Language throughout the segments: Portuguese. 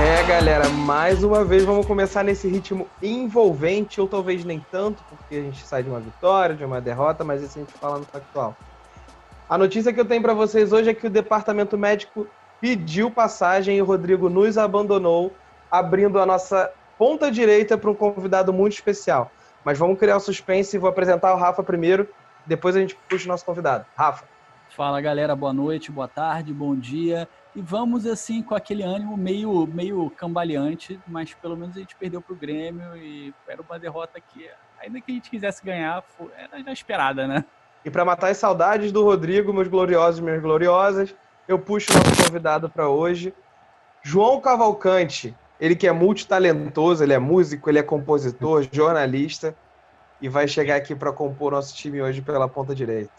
É, galera, mais uma vez vamos começar nesse ritmo envolvente, ou talvez nem tanto, porque a gente sai de uma vitória, de uma derrota, mas isso a gente fala no factual. A notícia que eu tenho para vocês hoje é que o departamento médico pediu passagem e o Rodrigo nos abandonou, abrindo a nossa ponta direita para um convidado muito especial. Mas vamos criar o suspense e vou apresentar o Rafa primeiro, depois a gente puxa o nosso convidado. Rafa. Fala galera, boa noite, boa tarde, bom dia. E vamos assim com aquele ânimo meio, meio cambaleante, mas pelo menos a gente perdeu para o Grêmio e era uma derrota que, ainda que a gente quisesse ganhar, era já esperada, né? E para matar as saudades do Rodrigo, meus gloriosos e minhas gloriosas, eu puxo o nosso convidado para hoje, João Cavalcante. Ele que é multitalentoso, ele é músico, ele é compositor, jornalista e vai chegar aqui para compor nosso time hoje pela ponta direita.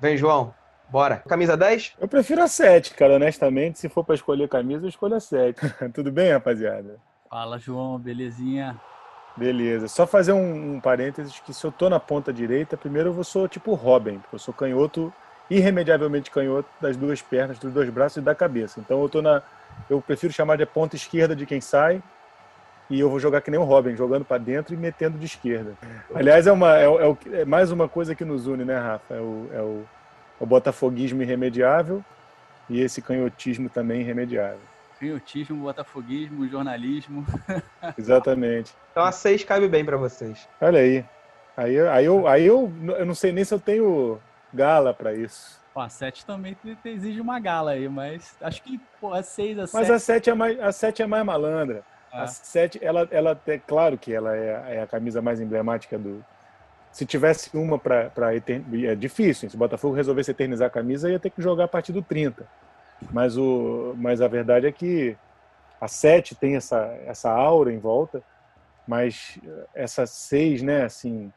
Vem, João. Bora. Camisa 10? Eu prefiro a 7, cara, honestamente. Se for para escolher camisa, eu escolho a 7. Tudo bem, rapaziada? Fala, João. Belezinha? Beleza. Só fazer um, um parênteses que se eu tô na ponta direita, primeiro eu sou tipo Robin, porque eu sou canhoto, irremediavelmente canhoto das duas pernas, dos dois braços e da cabeça. Então eu tô na eu prefiro chamar de ponta esquerda de quem sai e eu vou jogar que nem o Robin, jogando para dentro e metendo de esquerda. Aliás, é, uma, é, é, é, mais uma coisa que nos une, né, Rafa? É o, é o, é o botafoguismo irremediável e esse canhotismo também irremediável. Canhotismo, botafoguismo, jornalismo. Exatamente. Então a 6 cabe bem para vocês. Olha aí. Aí, aí, eu, aí eu, eu não sei nem se eu tenho gala para isso. Pô, a 7 também exige uma gala aí, mas acho que pô, a 6, a 7... Mas a 7 é mais, a 7 é mais malandra. Ah. A 7, ela, ela é claro que ela é, é, a camisa mais emblemática do. Se tivesse uma para. É difícil, se o Botafogo resolvesse eternizar a camisa, ia ter que jogar a partir do 30. Mas, o, mas a verdade é que a 7 tem essa, essa aura em volta, mas essa 6, né, assim,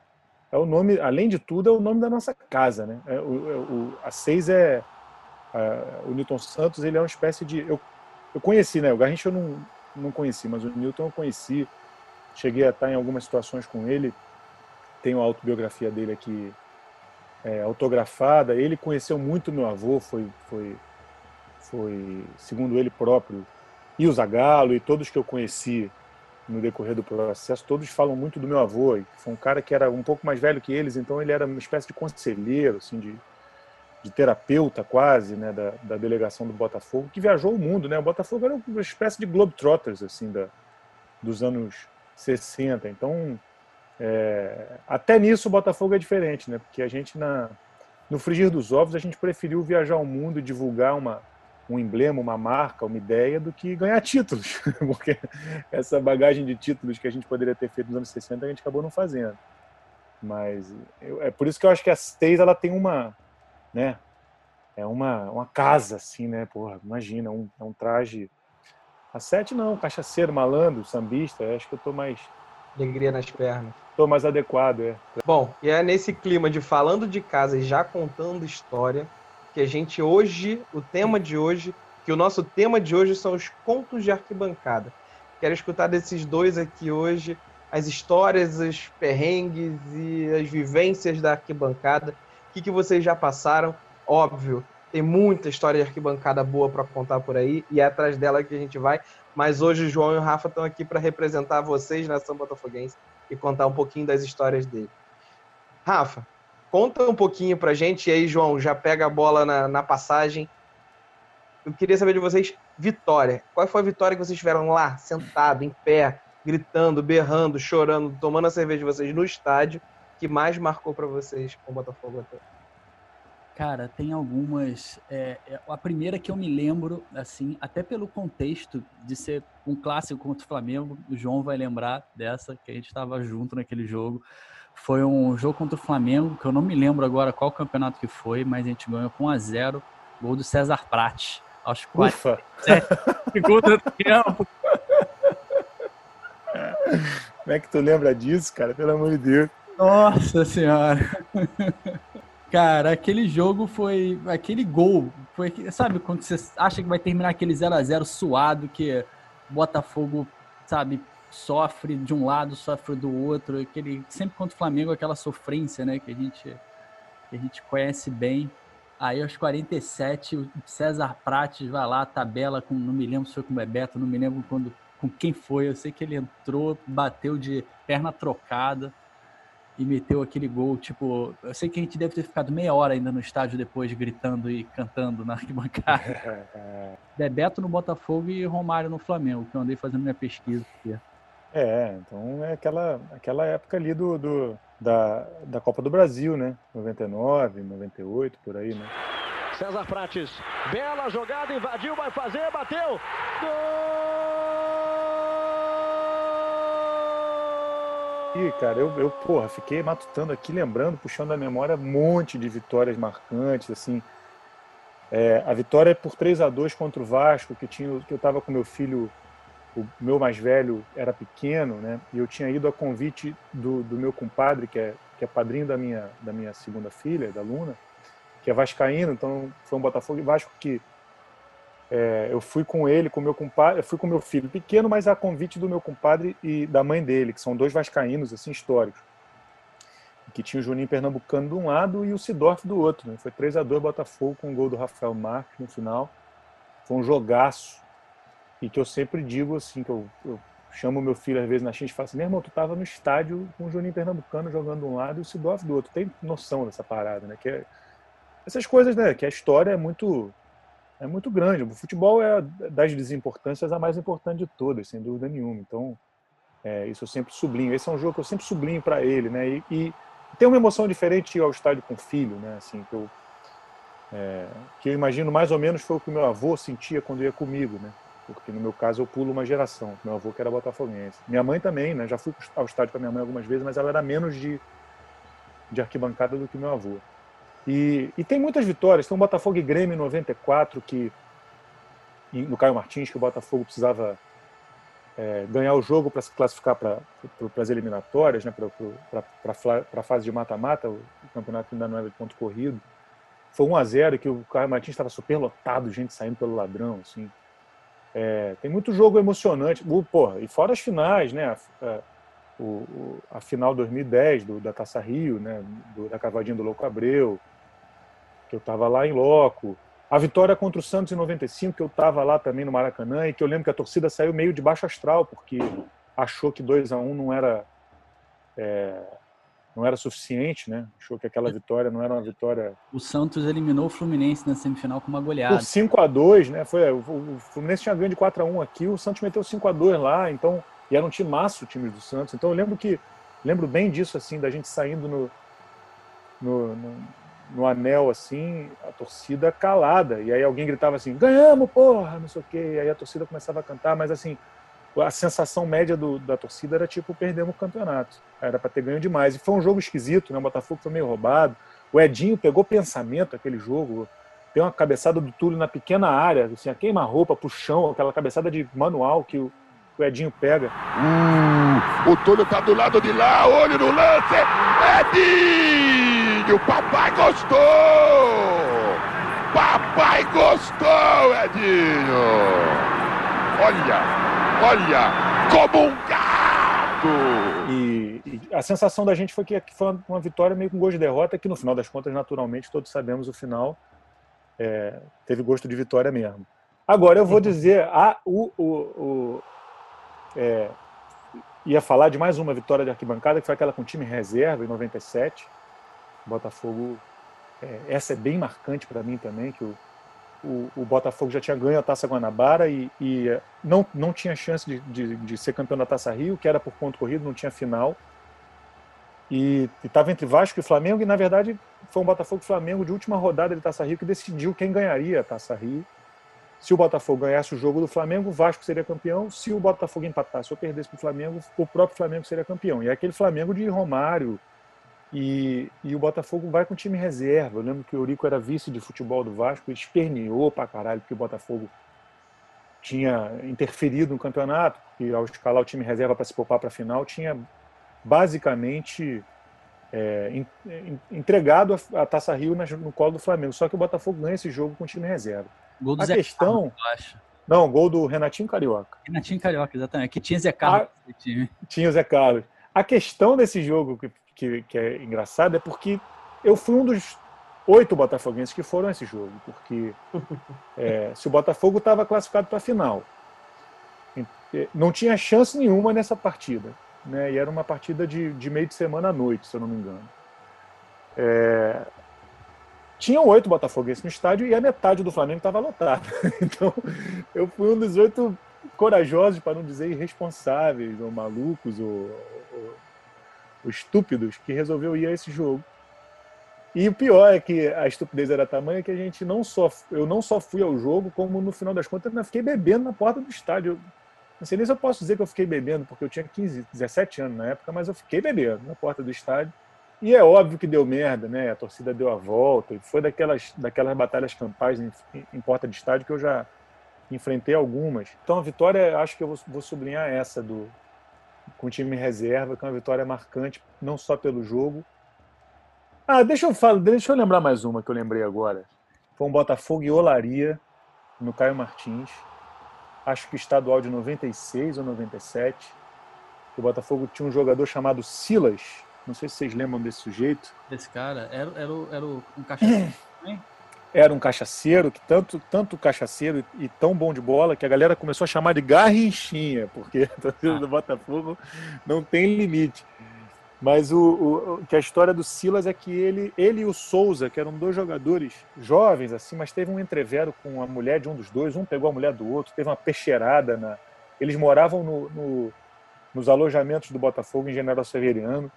é o nome, além de tudo, é o nome da nossa casa, né? É, o, é, o, a 6 é. A, o Newton Santos, ele é uma espécie de. Eu, eu conheci, né? O Garrincha eu não, não conheci, mas o Newton eu conheci. Cheguei a estar em algumas situações com ele. Tenho a autobiografia dele aqui é, autografada. Ele conheceu muito meu avô, foi, foi, foi, segundo ele próprio, e o Zagallo e todos que eu conheci no decorrer do processo, todos falam muito do meu avô, que foi um cara que era um pouco mais velho que eles, então ele era uma espécie de conselheiro, assim, de, de terapeuta quase, né, da, da, delegação do Botafogo, que viajou o mundo, né? O Botafogo era uma espécie de globetrotters, assim, da, dos anos 60. Então, é, até nisso o Botafogo é diferente, né? Porque a gente, na, no frigir dos ovos, a gente preferiu viajar o mundo divulgar uma, um emblema, uma marca, uma ideia, do que ganhar títulos. Porque essa bagagem de títulos que a gente poderia ter feito nos anos 60, a gente acabou não fazendo. Mas eu, é por isso que eu acho que a Stays, ela tem uma né? É uma, uma casa, assim, né? Porra, imagina, um, é um traje. A sete não, cachaceiro, malandro, sambista, acho que eu tô mais. Alegria nas pernas. Tô mais adequado, é. Bom, e é nesse clima de falando de casa e já contando história que a gente hoje, o tema de hoje, que o nosso tema de hoje são os contos de arquibancada. Quero escutar desses dois aqui hoje as histórias, os perrengues e as vivências da arquibancada que, que vocês já passaram. Óbvio, tem muita história de arquibancada boa para contar por aí e é atrás dela que a gente vai. Mas hoje o João e o Rafa estão aqui para representar vocês, nação botafoguense, e contar um pouquinho das histórias dele. Rafa, conta um pouquinho para gente, e aí, João, já pega a bola na, na passagem. Eu queria saber de vocês, vitória. Qual foi a vitória que vocês tiveram lá, sentado, em pé, gritando, berrando, chorando, tomando a cerveja de vocês no estádio? Que mais marcou para vocês com o Botafogo até? Cara, tem algumas. É, é, a primeira que eu me lembro, assim, até pelo contexto de ser um clássico contra o Flamengo, o João vai lembrar dessa, que a gente estava junto naquele jogo. Foi um jogo contra o Flamengo, que eu não me lembro agora qual campeonato que foi, mas a gente ganhou com 1 a 0 gol do César Prat. Aos 47 segundos do tempo. Como é que tu lembra disso, cara? Pelo amor de Deus. Nossa senhora. Cara, aquele jogo foi. Aquele gol. Foi, sabe, quando você acha que vai terminar aquele 0 a 0 suado, que Botafogo, sabe, sofre de um lado, sofre do outro. Aquele, sempre contra o Flamengo, aquela sofrência, né? Que a gente que a gente conhece bem. Aí aos 47, o César Prates vai lá, tabela com, não me lembro se foi com o Bebeto, não me lembro quando, com quem foi. Eu sei que ele entrou, bateu de perna trocada e meteu aquele gol. Tipo, eu sei que a gente deve ter ficado meia hora ainda no estádio depois, gritando e cantando na arquibancada. Bebeto no Botafogo e Romário no Flamengo, que eu andei fazendo minha pesquisa aqui. É, então é aquela, aquela época ali do, do da, da Copa do Brasil, né? 99, 98, por aí, né? César Prates, bela jogada, invadiu, vai fazer, bateu! Gol! E, cara, eu, eu, porra, fiquei matutando aqui, lembrando, puxando a memória, um monte de vitórias marcantes, assim. É, a vitória por 3 a 2 contra o Vasco, que, tinha, que eu tava com meu filho o meu mais velho era pequeno, né? E eu tinha ido a convite do, do meu compadre, que é, que é padrinho da minha, da minha segunda filha, da Luna, que é vascaíno, então foi um Botafogo e Vasco que é, eu fui com ele, com meu compadre, eu fui com meu filho pequeno, mas a convite do meu compadre e da mãe dele, que são dois vascaínos assim históricos, que tinha o Juninho Pernambucano de um lado e o Sidorf do outro. Né? Foi 3 a 2 Botafogo com o gol do Rafael Marques no final. Foi um jogaço e que eu sempre digo assim, que eu, eu chamo meu filho às vezes na X e falo assim, meu irmão, tu tava no estádio com o Juninho Pernambucano jogando de um lado e o Sidorf do outro. Tem noção dessa parada, né? Que é, essas coisas, né? Que a história é muito é muito grande. O futebol é das desimportâncias a mais importante de todas, sem dúvida nenhuma. Então, é, isso eu sempre sublinho. Esse é um jogo que eu sempre sublinho para ele, né? E, e, tem uma emoção diferente ir ao estádio com o filho, né? Assim, que eu, é, que eu imagino mais ou menos foi o que meu avô sentia quando ia comigo, né? porque no meu caso eu pulo uma geração. Meu avô que era botafoguense. Minha mãe também, né? Já fui ao estádio com a minha mãe algumas vezes, mas ela era menos de, de arquibancada do que meu avô. E, e tem muitas vitórias. Tem o Botafogo e Grêmio em 94, que, no Caio Martins, que o Botafogo precisava é, ganhar o jogo para se classificar para as eliminatórias, né? para a fase de mata-mata. O campeonato ainda não era de ponto corrido. Foi 1 a 0 que o Caio Martins estava super lotado, gente saindo pelo ladrão, assim. É, tem muito jogo emocionante. Uh, porra, e fora as finais, né? A, a, o, a final 2010 do, da Taça Rio, né? Do, da cavadinha do Louco Abreu, que eu estava lá em loco. A vitória contra o Santos em 95, que eu estava lá também no Maracanã, e que eu lembro que a torcida saiu meio de baixo astral, porque achou que 2 a 1 um não era. É, não era suficiente, né? Achou que aquela vitória não era uma vitória. O Santos eliminou o Fluminense na semifinal com uma goleada. Por 5 a 2 né? Foi, o Fluminense tinha ganho de 4 a 1 aqui, o Santos meteu 5 a 2 lá, então. E era um time maço o time do Santos. Então eu lembro que. Lembro bem disso, assim, da gente saindo no, no, no, no anel, assim, a torcida calada. E aí alguém gritava assim: ganhamos, porra, não sei o quê. E aí a torcida começava a cantar, mas assim a sensação média do, da torcida era tipo, perdemos o campeonato. Era para ter ganho demais. E foi um jogo esquisito, né? O Botafogo foi meio roubado. O Edinho pegou pensamento aquele jogo. Tem uma cabeçada do Túlio na pequena área, assim, a queima-roupa pro chão, aquela cabeçada de manual que o, o Edinho pega. Uh, o Túlio tá do lado de lá, olho no lance. Edinho, papai gostou! Papai gostou, Edinho! Olha, Olha, como um gato! E, e, a sensação da gente foi que foi uma vitória meio com gosto de derrota, que no final das contas, naturalmente, todos sabemos o final é, teve gosto de vitória mesmo. Agora eu vou dizer, a, o, o, o é, ia falar de mais uma vitória de arquibancada, que foi aquela com time reserva em 97. Botafogo, é, essa é bem marcante para mim também, que o o, o, Botafogo já tinha ganho a Taça Guanabara e, e não, não tinha chance de, de, de, ser campeão da Taça Rio, que era por ponto corrido, não tinha final. E estava entre Vasco e Flamengo, e na verdade foi um Botafogo Flamengo de última rodada de Taça Rio que decidiu quem ganharia a Taça Rio. Se o Botafogo ganhasse o jogo do Flamengo, o Vasco seria campeão. Se o Botafogo empatasse ou perdesse para o Flamengo, o próprio Flamengo seria campeão. E é aquele Flamengo de Romário, e, e, o Botafogo vai com time reserva. Eu lembro que o Eurico era vice de futebol do Vasco, ele esperneou pra caralho, porque o Botafogo tinha interferido no campeonato, e ao escalar o time reserva para se poupar para a final, tinha basicamente é, entregado a, a, Taça Rio no colo do Flamengo. Só que o Botafogo ganha esse jogo com o time reserva. Gol do a Zé questão. Carlos, não, gol do Renatinho Carioca. Renatinho Carioca, exatamente. Que tinha Zé Carlos. A... Tinha o Zé Carlos. A questão desse jogo que que, que é engraçado é porque eu fui um dos oito botafoguenses que foram a esse jogo, porque é, se o Botafogo estava classificado para a final, não tinha chance nenhuma nessa partida. Né? E era uma partida de, de meio de semana à noite, se eu não me engano. É, tinham oito botafoguenses no estádio e a metade do Flamengo estava lotada. Então, eu fui um dos oito corajosos, para não dizer irresponsáveis, ou malucos, ou, ou estúpidos, que resolveu ir a esse jogo. E o pior é que a estupidez era tamanha que a gente não só eu não só fui ao jogo, como no final das contas eu fiquei bebendo na porta do estádio. Não sei nem se eu posso dizer que eu fiquei bebendo, porque eu tinha 15, 17 anos na época, mas eu fiquei bebendo na porta do estádio. E é óbvio que deu merda, né? A torcida deu a volta. E foi daquelas, daquelas batalhas campais em, em, porta de estádio que eu já enfrentei algumas. Então a vitória, acho que eu vou, vou sublinhar essa do com o time reserva, que é uma vitória marcante, não só pelo jogo. Ah, deixa eu falar, deixa eu lembrar mais uma que eu lembrei agora. Foi um Botafogo e Olaria no Caio Martins. Acho que estadual de 96 ou 97. O Botafogo tinha um jogador chamado Silas, não sei se vocês lembram desse sujeito. Desse cara? Era, era, era um cachaceiro também? Era um cachaceiro, que tanto, tanto cachaceiro e tão bom de bola, que a galera começou a chamar de garrinchinha, porque a torcida ah. do Botafogo não tem limite. Mas o, o, que a história do Silas é que ele, ele e o Souza, que eram dois jogadores jovens, assim, mas teve um entrevero com a mulher de um dos dois, um pegou a mulher do outro, teve uma peixeirada. Na... Eles moravam no, no, nos alojamentos do Botafogo em General Severiano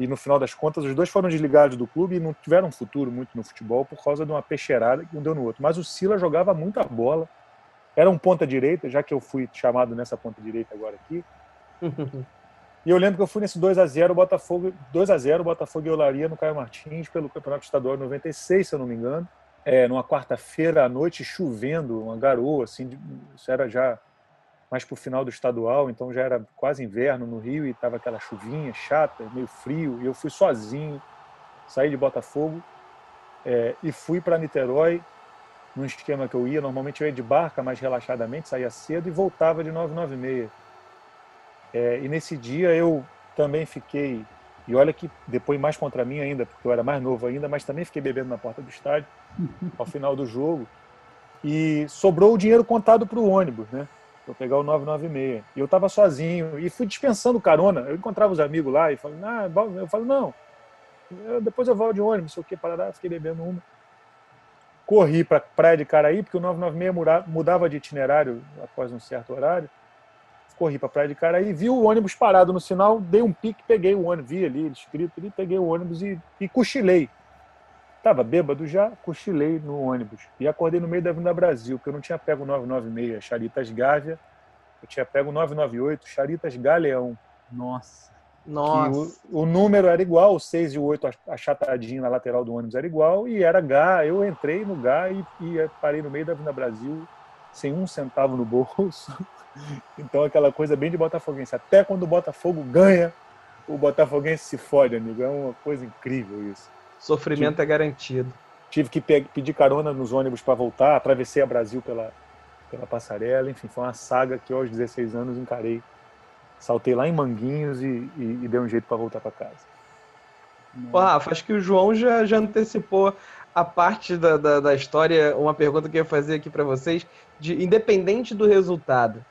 e no final das contas os dois foram desligados do clube e não tiveram um futuro muito no futebol por causa de uma peixeirada que um deu no outro. Mas o Sila jogava muita bola, era um ponta direita, já que eu fui chamado nessa ponta direita agora aqui. e eu lembro que eu fui nesse 2 a 0 Botafogo, 2 a 0 Botafogo e Olaria no Caio Martins pelo Campeonato Estadual 96, se eu não me engano. É, numa quarta-feira à noite chovendo, uma garoa assim, isso era já mais para o final do estadual, então já era quase inverno no Rio e estava aquela chuvinha chata, meio frio, e eu fui sozinho, saí de Botafogo é, e fui para Niterói, num esquema que eu ia, normalmente eu ia de barca mais relaxadamente, saía cedo e voltava de 996. É, e nesse dia eu também fiquei, e olha que depois mais contra mim ainda, porque eu era mais novo ainda, mas também fiquei bebendo na porta do estádio ao final do jogo. E sobrou o dinheiro contado para o ônibus, né? Para pegar o 996. E eu estava sozinho e fui dispensando carona. Eu encontrava os amigos lá e falei, ah, eu falo, não, eu, depois eu volto de ônibus, sei o que, parará, fiquei bebendo uma. Corri para Praia de Caraí, porque o 996 mudava de itinerário após um certo horário. Corri para Praia de Caraí, vi o ônibus parado no sinal, dei um pique, peguei o ônibus, vi ali escrito ali, peguei o ônibus e, e cochilei. Tava bêbado já, cochilei no ônibus. E acordei no meio da Avenida Brasil, porque eu não tinha pego o 996 Charitas Gávea, eu tinha pego o 998 Charitas Galeão. Nossa. Nossa. O, o, número era igual, o 6 e o 8 achatadinho na lateral do ônibus era igual, e era Gá. Eu entrei no Gá e, e parei no meio da Avenida Brasil, sem um centavo no bolso. Então, aquela coisa bem de Botafoguense. Até quando o Botafogo ganha, o Botafoguense se fode, amigo. É uma coisa incrível isso. Sofrimento tive, é garantido. Tive que pedir carona nos ônibus para voltar, atravessei a Brasil pela, pela passarela, enfim, foi uma saga que eu, aos 16 anos encarei. Saltei lá em Manguinhos e, e, e dei um jeito para voltar para casa. Ô, Rafa, acho que o João já, já antecipou a parte da, da, da história, uma pergunta que eu ia fazer aqui para vocês, de independente do resultado,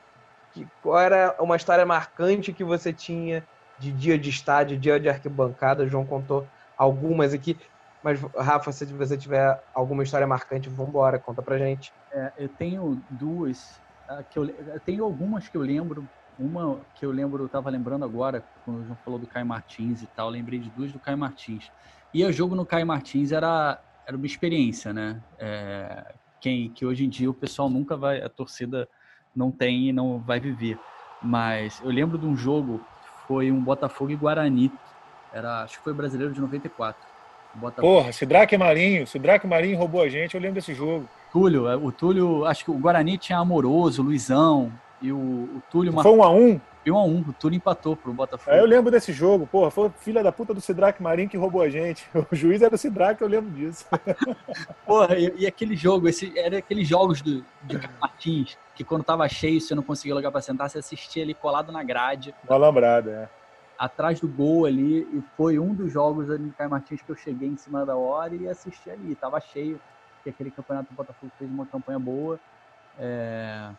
que, qual era uma história marcante que você tinha de dia de estádio, dia de arquibancada? O João contou algumas aqui. Mas, Rafa, se você tiver alguma história marcante, vamos embora, conta pra gente. É, eu tenho duas, que eu, eu, tenho algumas que eu lembro. Uma que eu lembro, eu tava lembrando agora, quando o João falou do Caio Martins e tal, lembrei de duas do Caio Martins. E o jogo no Caio Martins era, era uma experiência, né? É, quem, que hoje em dia o pessoal nunca vai, a torcida não tem e não vai viver. Mas eu lembro de um jogo, foi um Botafogo e Guarani, era, acho que foi brasileiro de 94. Botafogo. Porra, Sidraque Marinho, Sidraque Marinho roubou a gente, eu lembro desse jogo. Túlio, é, o Túlio, acho que o Guarani tinha Amoroso, Luizão, e o, o Túlio... Foi um a um? Foi um a um, o Túlio empatou pro Botafogo. É, eu lembro desse jogo, porra, foi filha da puta do Sidraque Marinho que roubou a gente. O juiz era o Sidraque, eu lembro disso. porra, e, e, aquele jogo, esse, era aqueles jogos do, de Martins, que quando tava cheio, você não conseguia lugar pra sentar, você assistia ali colado na grade. Uma lambrada, é atrás do gol ali, e foi um dos jogos no Caio Martins que eu cheguei em cima da hora e assisti ali. Tava cheio, porque aquele campeonato do Botafogo fez uma campanha boa. É...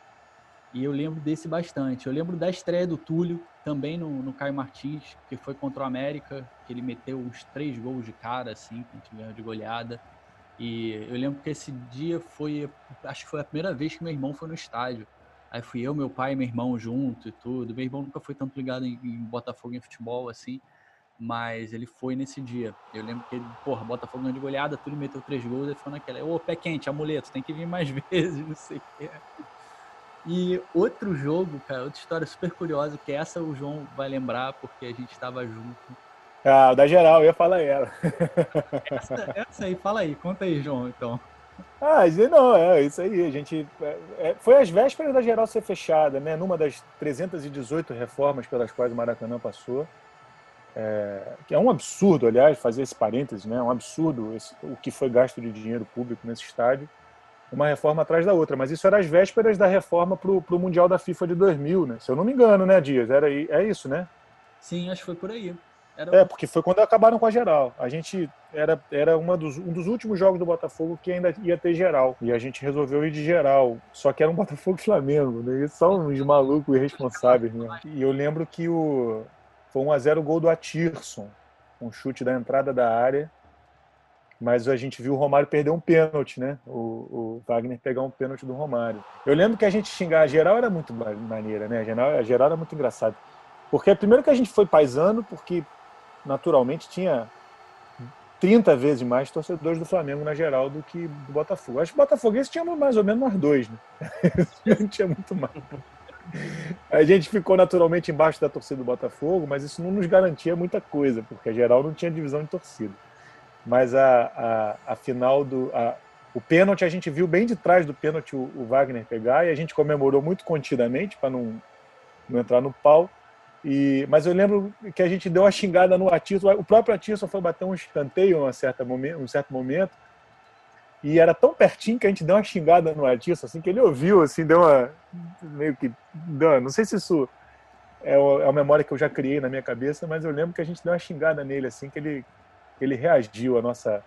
E eu lembro desse bastante. Eu lembro da estreia do Túlio, também no, no Caio Martins, que foi contra o América, que ele meteu uns três gols de cara, assim, que a gente ganhou de goleada. E eu lembro que esse dia foi, acho que foi a primeira vez que meu irmão foi no estádio. Aí fui eu, meu pai e meu irmão junto e tudo. Meu irmão nunca foi tanto ligado em, em Botafogo em futebol assim, mas ele foi nesse dia. Eu lembro que ele, porra, Botafogo ganhou de goleada, tudo meteu três gols, ele foi naquela, ô, pé quente, amuleto, tem que vir mais vezes, não sei o quê. E outro jogo, cara, outra história super curiosa, que essa o João vai lembrar, porque a gente estava junto. Ah, da geral, eu ia falar ela. Essa, essa aí, fala aí, conta aí, João, então. Ah, não, é isso aí. A gente é, é, foi às vésperas da geral ser fechada, né? Numa das 318 reformas pelas quais o Maracanã passou. É, que é um absurdo, aliás, fazer esse parênteses, né? É um absurdo esse, o que foi gasto de dinheiro público nesse estádio, uma reforma atrás da outra. Mas isso era às vésperas da reforma para o Mundial da FIFA de 2000, né? Se eu não me engano, né, Dias? Era, é isso, né? Sim, acho que foi por aí. Era... É, porque foi quando acabaram com a geral. A gente era, era uma dos, um dos últimos jogos do Botafogo que ainda ia ter geral. E a gente resolveu ir de geral. Só que era um Botafogo e Flamengo, né? Eles são uns malucos irresponsáveis, né? E eu lembro que o foi 1 a 0 o gol do Atirson, um chute da entrada da área. Mas a gente viu o Romário perder um pênalti, né? O, o Wagner pegar um pênalti do Romário. Eu lembro que a gente xingar a geral era muito maneira, né? A geral, a geral era muito engraçado. Porque primeiro que a gente foi paisano, porque naturalmente tinha 30 vezes mais torcedores do Flamengo na geral do que do Botafogo. Acho que o Botafoguense tinha mais ou menos mais dois, né? Não tinha muito mais. A gente ficou naturalmente embaixo da torcida do Botafogo, mas isso não nos garantia muita coisa, porque a geral não tinha divisão de torcida. Mas a, a, a final do. A, o pênalti a gente viu bem de trás do pênalti o, o Wagner pegar e a gente comemorou muito contidamente para não, não entrar no pau. E, mas eu lembro que a gente deu uma xingada no Atirson. O próprio Atirson foi bater um escanteio momento, um certo momento. E era tão pertinho que a gente deu uma xingada no Atirson, assim, que ele ouviu, assim, deu uma. meio que. Não sei se isso é, é uma memória que eu já criei na minha cabeça, mas eu lembro que a gente deu uma xingada nele, assim, que ele, ele reagiu à nossa,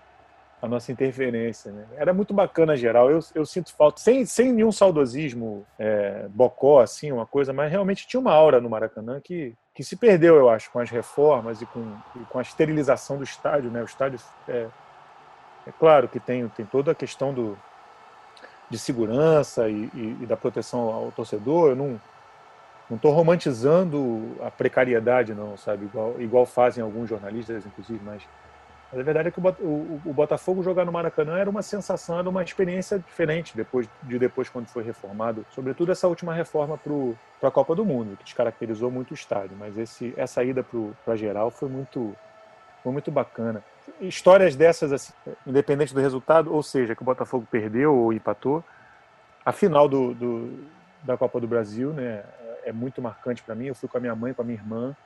a nossa interferência. Né? Era muito bacana geral. Eu, eu sinto falta, sem, sem nenhum saudosismo é, bocó, assim, uma coisa, mas realmente tinha uma aura no Maracanã que, que se perdeu, eu acho, com as reformas e com, e com a esterilização do estádio. Né? O estádio, é, é claro que tem, tem toda a questão do, de segurança e, e, e da proteção ao torcedor. Eu não não estou romantizando a precariedade, não, sabe? Igual, igual fazem alguns jornalistas, inclusive, mas mas a verdade é que o, Botafogo jogar no Maracanã era uma sensação, era uma experiência diferente depois de depois quando foi reformado. Sobretudo essa última reforma para a Copa do Mundo, que descaracterizou muito o estádio. Mas esse, essa ida para geral foi muito, foi muito bacana. Histórias dessas, assim, independente do resultado, ou seja, que o Botafogo perdeu ou empatou, a final do, do da Copa do Brasil né, é muito marcante para mim. Eu fui com a minha mãe, com a minha irmã.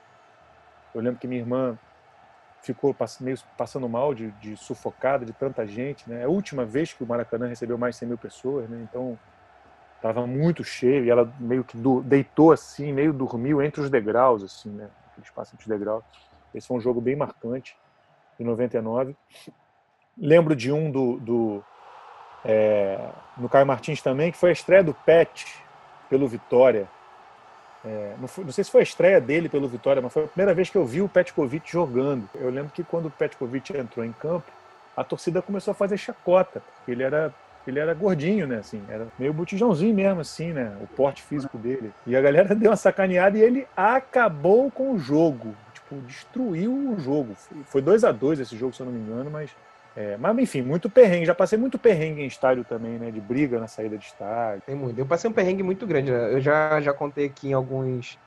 Eu lembro que minha irmã ficou meio passando mal de, de, sufocada de tanta gente, né? É a última vez que o Maracanã recebeu mais de 100 mil pessoas, né? Então estava muito cheio e ela meio que do, deitou assim, meio dormiu entre os degraus, assim, né? Aquele espaço entre os degraus. Esse foi um jogo bem marcante, em 99. Lembro de um do, do é, no Caio Martins também, que foi a estreia do Pet pelo Vitória é, não, foi, não, sei se foi a estreia dele pelo Vitória, mas foi a primeira vez que eu vi o Petkovic jogando. Eu lembro que quando o Petkovic entrou em campo, a torcida começou a fazer chacota, porque ele era ele era gordinho, né, assim, era meio botijãozinho mesmo, assim, né, o porte físico dele. E a galera deu uma sacaneada e ele acabou com o jogo, tipo, destruiu o jogo. Foi 2 a 2 esse jogo, se eu não me engano, mas é, mas enfim, muito perrengue. Já passei muito perrengue em estádio também, né? De briga na saída de estádio. Tem muito. Eu passei um perrengue muito grande, né? Eu já, já contei aqui em alguns,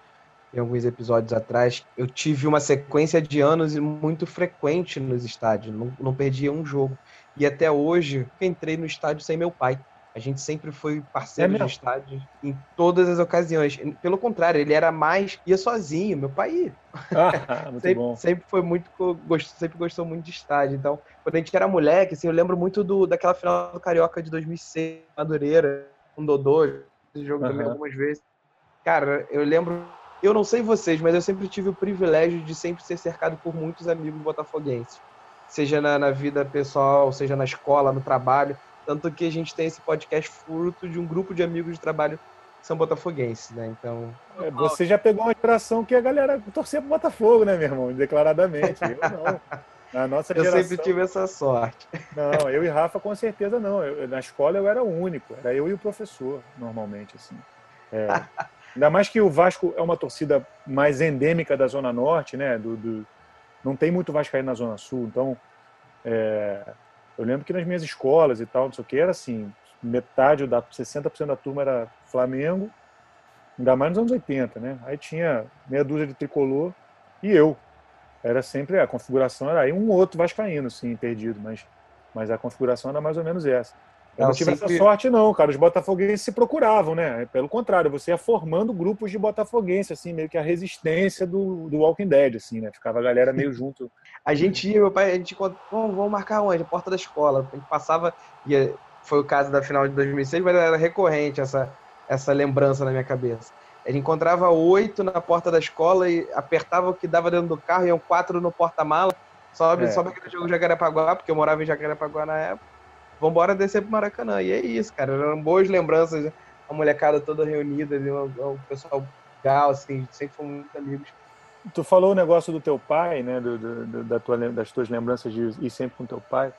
em alguns episódios atrás. Eu tive uma sequência de anos muito frequente nos estádios. Não, não perdia um jogo. E até hoje, entrei no estádio sem meu pai. A gente sempre foi parceiro é de estádio em todas as ocasiões. Pelo contrário, ele era mais ia sozinho, meu pai ia. Ah, muito sempre, bom. sempre foi muito sempre gostou muito de estádio. Então, quando a gente era moleque, assim, eu lembro muito do daquela final do Carioca de 2006, Madureira, com Dodô, esse jogo uhum. também algumas vezes. Cara, eu lembro eu não sei vocês, mas eu sempre tive o privilégio de sempre ser cercado por muitos amigos botafoguenses. Seja na, na vida pessoal, seja na escola, no trabalho. Tanto que a gente tem esse podcast fruto de um grupo de amigos de trabalho que são botafoguenses, né? Então. É, você já pegou uma geração que a galera torcia pro Botafogo, né, meu irmão? Declaradamente. Eu não. Na nossa eu geração... sempre tive essa sorte. Não, eu e Rafa com certeza não. Eu, na escola eu era o único. Era eu e o professor, normalmente, assim. É. Ainda mais que o Vasco é uma torcida mais endêmica da Zona Norte, né? Do, do... Não tem muito Vascaíno na Zona Sul. Então, é... eu lembro que nas minhas escolas e tal, não sei o que, era assim, metade, da 60% da turma era Flamengo, ainda mais nos anos 80, né? Aí tinha meia dúzia de tricolor e eu. Era sempre, a configuração era aí um outro vascaíno, sim, perdido, mas, mas a configuração era mais ou menos essa. Eu não, não tive sempre... essa sorte, não, cara. Os botafoguenses se procuravam, né? Pelo contrário, você ia formando grupos de botafoguense, assim, meio que a resistência do, do Walking Dead, assim, né? Ficava a galera meio junto. A gente ia, meu pai, a gente vamos, vamos marcar onde? A porta da escola. A gente passava, ia, foi o caso da final de 2006, mas era recorrente essa, essa lembrança na minha cabeça. Ele encontrava oito na porta da escola e apertava o que dava dentro do carro, iam quatro no porta-mala. Sobe, é. sobe aquele jogo Jacarepaguá, porque eu morava em Jacarepaguá na época vambora descer pro Maracanã. E é isso, cara. Eram boas lembranças, a molecada toda reunida, o pessoal legal, assim, sempre fomos muito amigos. Tu falou o negócio do teu pai, né? Do, do, da tua, das tuas lembranças de ir sempre com teu pai.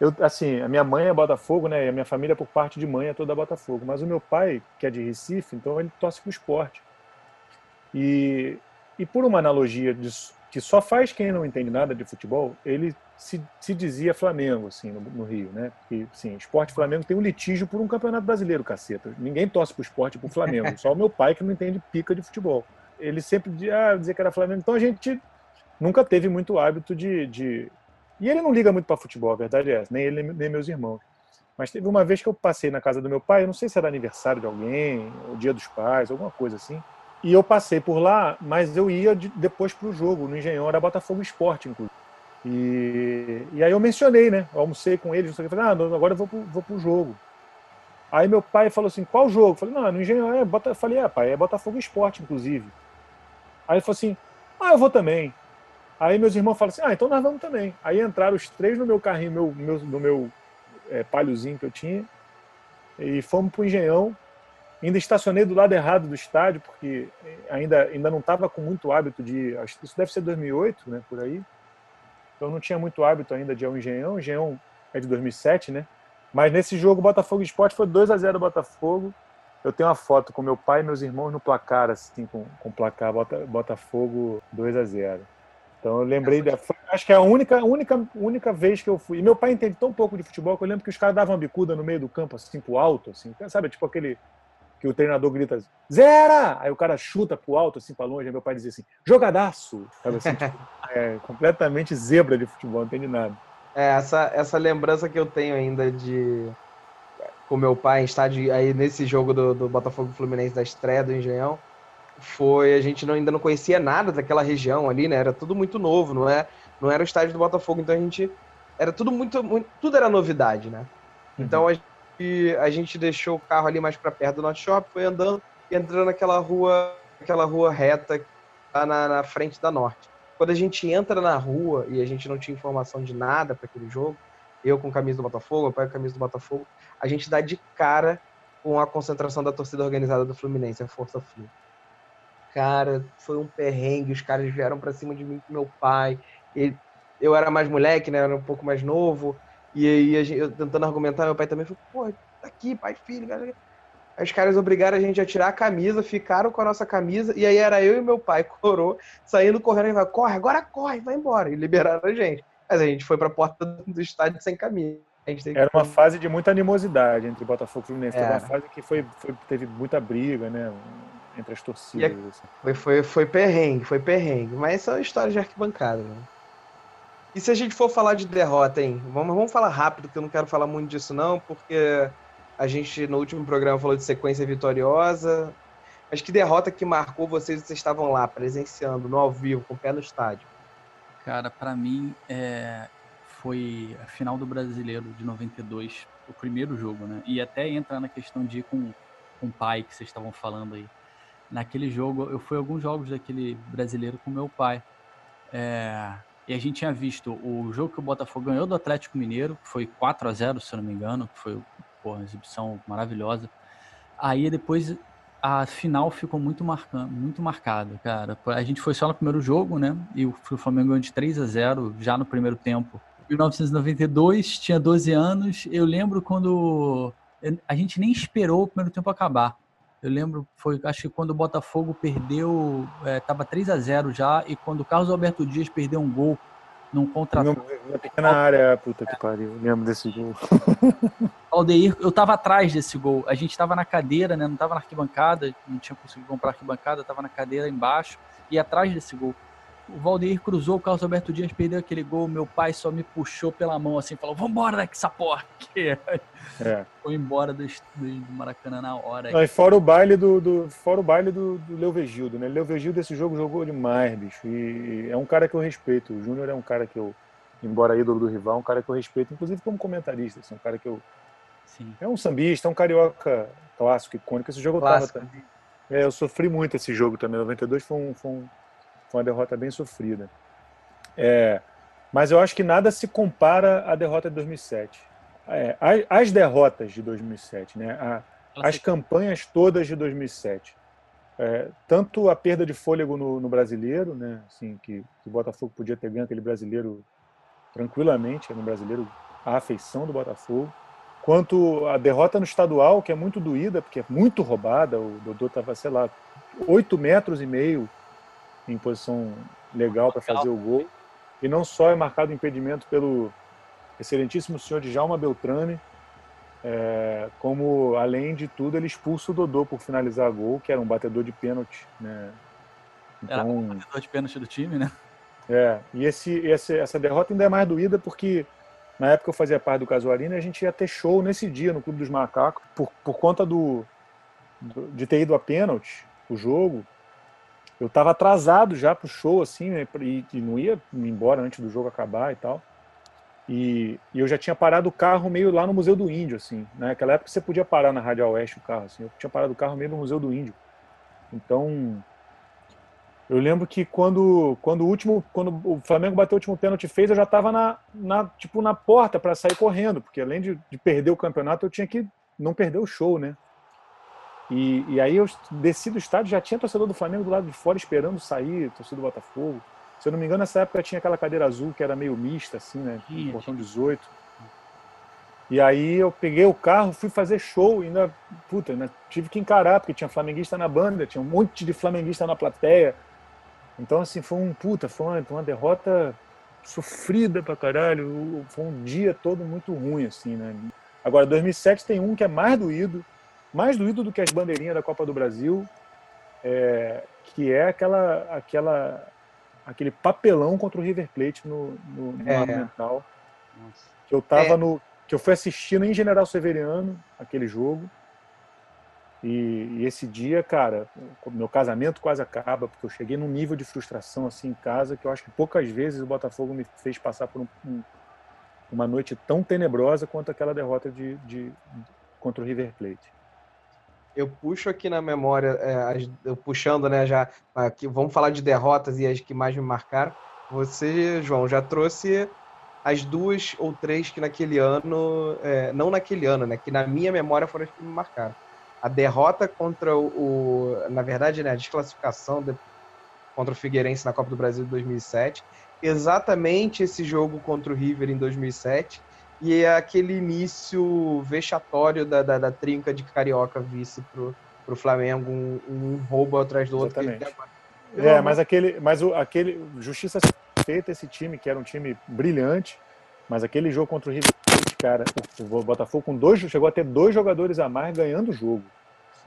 Eu, assim, a minha mãe é Botafogo, né? E a minha família, por parte de mãe, é toda Botafogo. Mas o meu pai, que é de Recife, então ele torce pro esporte. E, e por uma analogia disso, que só faz quem não entende nada de futebol, ele se, se dizia Flamengo, assim, no, no, Rio, né? Porque, sim, esporte Flamengo tem um litígio por um campeonato brasileiro, caceta. Ninguém torce pro esporte e pro Flamengo, só o meu pai que não entende pica de futebol. Ele sempre dizia, ah, dizia que era Flamengo. Então a gente nunca teve muito hábito de. de... E ele não liga muito para futebol, a verdade é essa, nem ele, nem meus irmãos. Mas teve uma vez que eu passei na casa do meu pai, eu não sei se era aniversário de alguém, o dia dos pais, alguma coisa assim. E eu passei por lá, mas eu ia de, depois para o jogo, no Engenhão, era Botafogo Esporte, inclusive. E, e aí eu mencionei, né? Eu almocei com eles, falei, ah, agora eu vou pro, vou jogo. Aí meu pai falou assim, qual jogo? Eu falei, não, no Engenhão é Bota... Eu falei, é, pai, é Botafogo Esporte, inclusive. Aí ele falou assim, ah, eu vou também. Aí meus irmãos falaram assim, ah, então nós vamos também. Aí entraram os três no meu carrinho, meu, meu, no meu é, palhozinho que eu tinha, e fomos pro Engenhão. Ainda estacionei do lado errado do estádio, porque ainda, ainda não estava com muito hábito de. Isso deve ser 2008, né, por aí. Então não tinha muito hábito ainda de ir ao Engenhão. O Engenhão é de 2007, né? Mas nesse jogo, Botafogo Esporte foi 2 a 0 Botafogo. Eu tenho uma foto com meu pai e meus irmãos no placar, assim, com, com placar Botafogo 2 a 0 Então eu lembrei, da, foi, acho que é a única, única, única vez que eu fui. E meu pai entende tão pouco de futebol que eu lembro que os caras davam uma bicuda no meio do campo, assim, pro alto, assim, sabe? Tipo aquele que o treinador grita zera! Aí o cara chuta pro alto, assim, para longe, aí meu pai dizia assim, jogadaço! Sabe assim, tipo, é, completamente zebra de futebol, não entende nada. É, essa, essa lembrança que eu tenho ainda de com meu pai em estádio, aí nesse jogo do, do Botafogo Fluminense da estreia do Engenhão, foi, a gente não, ainda não conhecia nada daquela região ali, né, era tudo muito novo, não é, não era o estádio do Botafogo, então a gente, era tudo muito, muito tudo era novidade, né, então uhum. a e a gente deixou o carro ali mais para perto do nosso shopping, foi andando e entrando naquela rua, aquela rua reta lá na, na frente da Norte. Quando a gente entra na rua e a gente não tinha informação de nada para aquele jogo, eu com camisa do Botafogo, meu pai com camisa do Botafogo, a gente dá de cara com a concentração da torcida organizada do Fluminense, a Força Flu. Cara, foi um perrengue, os caras vieram para cima de mim com meu pai. Ele, eu era mais moleque, né? Era um pouco mais novo. E aí, eu tentando argumentar, meu pai também falou, pô, tá aqui, pai, filho. Cara. Aí os caras obrigaram a gente a tirar a camisa, ficaram com a nossa camisa, e aí era eu e meu pai, coroa, saindo correndo e falando, corre, agora corre, vai embora. E liberaram a gente. Mas a gente foi pra porta do estádio sem camisa. Era uma fase de muita animosidade entre Botafogo e Fluminense. Era uma fase que foi, foi, teve muita briga, né? Entre as torcidas. Assim. Foi, foi, foi perrengue, foi perrengue. Mas são histórias de arquibancada, né? E se a gente for falar de derrota, hein? Vamos, vamos falar rápido, que eu não quero falar muito disso, não, porque a gente no último programa falou de sequência vitoriosa. Mas que derrota que marcou vocês? Vocês estavam lá presenciando, no ao vivo, com o pé no estádio? Cara, para mim é, foi a final do Brasileiro de 92, o primeiro jogo, né? E até entrar na questão de ir com, com o pai que vocês estavam falando aí. naquele jogo, eu fui a alguns jogos daquele brasileiro com meu pai. É, e a gente tinha visto o jogo que o Botafogo ganhou do Atlético Mineiro, que foi 4 a 0 se eu não me engano, que foi pô, uma exibição maravilhosa. Aí depois a final ficou muito marcando, muito marcada, cara. A gente foi só no primeiro jogo, né? E o Flamengo ganhou de 3 a 0 já no primeiro tempo. 1992, tinha 12 anos. Eu lembro quando a gente nem esperou o primeiro tempo acabar. Eu lembro, foi acho que quando o Botafogo perdeu, é, tava 3 a 0 já, e quando o Carlos Alberto Dias perdeu um gol num contra Na pequena área, puta que pariu, eu lembro desse gol. Aldeir, eu tava atrás desse gol. A gente tava na cadeira, né? Não tava na arquibancada, não tinha conseguido comprar arquibancada, tava na cadeira embaixo e atrás desse gol o Valdeir cruzou, o Carlos Alberto Dias perdeu aquele gol, meu pai só me puxou pela mão assim, falou, vambora daqui essa porra. É. Foi embora do, do Maracanã na hora. Não, e fora o baile do, do, fora o baile do, do Leovegildo, né? Leovegildo desse jogo jogou demais, bicho, e é um cara que eu respeito, o Júnior é um cara que eu, embora ídolo do rival, é um cara que eu respeito, inclusive como comentarista, assim, um cara que eu... Sim. É um sambista, é um carioca clássico, icônico, esse jogo clássico. tava... É, eu sofri muito esse jogo também, 92 foi um, foi um foi uma derrota bem sofrida. É, mas eu acho que nada se compara à derrota de 2007. É, as, as, derrotas de 2007, né? A, as campanhas todas de 2007. É, tanto a perda de fôlego no, no brasileiro, né? Assim, que, que, o Botafogo podia ter ganho aquele brasileiro tranquilamente, no brasileiro a afeição do Botafogo, quanto a derrota no estadual, que é muito doída, porque é muito roubada. O Dodô estava, sei lá, 8 metros e meio em posição legal para fazer o gol. E não só é marcado impedimento pelo excelentíssimo senhor Djalma Beltrame, é, como, além de tudo, ele expulsa o Dodô por finalizar gol, que era um batedor de pênalti. Né? Então, era um batedor de pênalti do time, né? É, e esse, esse, essa derrota ainda é mais doída porque na época eu fazia parte do Casuarina e a gente ia ter show nesse dia no Clube dos Macacos, por, por conta do, do de ter ido a pênalti o jogo, eu estava atrasado já pro show, assim, né, e, e, não ia embora antes do jogo acabar e tal. E, e, eu já tinha parado o carro meio lá no Museu do Índio, assim. Né? Naquela época você podia parar na Rádio Oeste o carro, assim. Eu tinha parado o carro meio no Museu do Índio. Então, eu lembro que quando, quando o último, quando o Flamengo bateu o último pênalti fez, eu já estava na, na, tipo, na porta para sair correndo, porque além de, de perder o campeonato, eu tinha que não perder o show, né? E, e aí eu desci do estádio, já tinha torcedor do Flamengo do lado de fora esperando sair, torcedor do Botafogo. Se eu não me engano, nessa época tinha aquela cadeira azul que era meio mista, assim, né? Sim, portão 18. E aí eu peguei o carro, fui fazer show, ainda, puta, ainda tive que encarar, porque tinha flamenguista na banda, tinha um monte de flamenguista na plateia. Então, assim, foi um puta, foi uma, uma derrota sofrida pra caralho. Foi um dia todo muito ruim, assim, né? Agora, 2007 tem um que é mais doído, mais doído do que as bandeirinhas da Copa do Brasil, é, que é aquela, aquela, aquele papelão contra o River Plate no, no, no é. Monumental. Que eu tava é. no. Que eu fui assistindo em General Severiano, aquele jogo. E, e, esse dia, cara, meu casamento quase acaba, porque eu cheguei num nível de frustração assim em casa que eu acho que poucas vezes o Botafogo me fez passar por um, um, uma noite tão tenebrosa quanto aquela derrota de, de, de contra o River Plate eu puxo aqui na memória, é, puxando, né, já, aqui, vamos falar de derrotas e as que mais me marcaram. Você, João, já trouxe as duas ou três que naquele ano, é, não naquele ano, né, que na minha memória foram as que me marcaram. A derrota contra o, o na verdade, né, a desclassificação de, contra o Figueirense na Copa do Brasil de 2007, exatamente esse jogo contra o River em 2007 e é aquele início vexatório da, da, da trinca de Carioca vice pro, pro Flamengo, um, um roubo atrás do outro. É, mas aquele, mas o, aquele justiça feita esse time que era um time brilhante, mas aquele jogo contra o River cara, o, o Botafogo com dois chegou a ter dois jogadores a mais ganhando o jogo.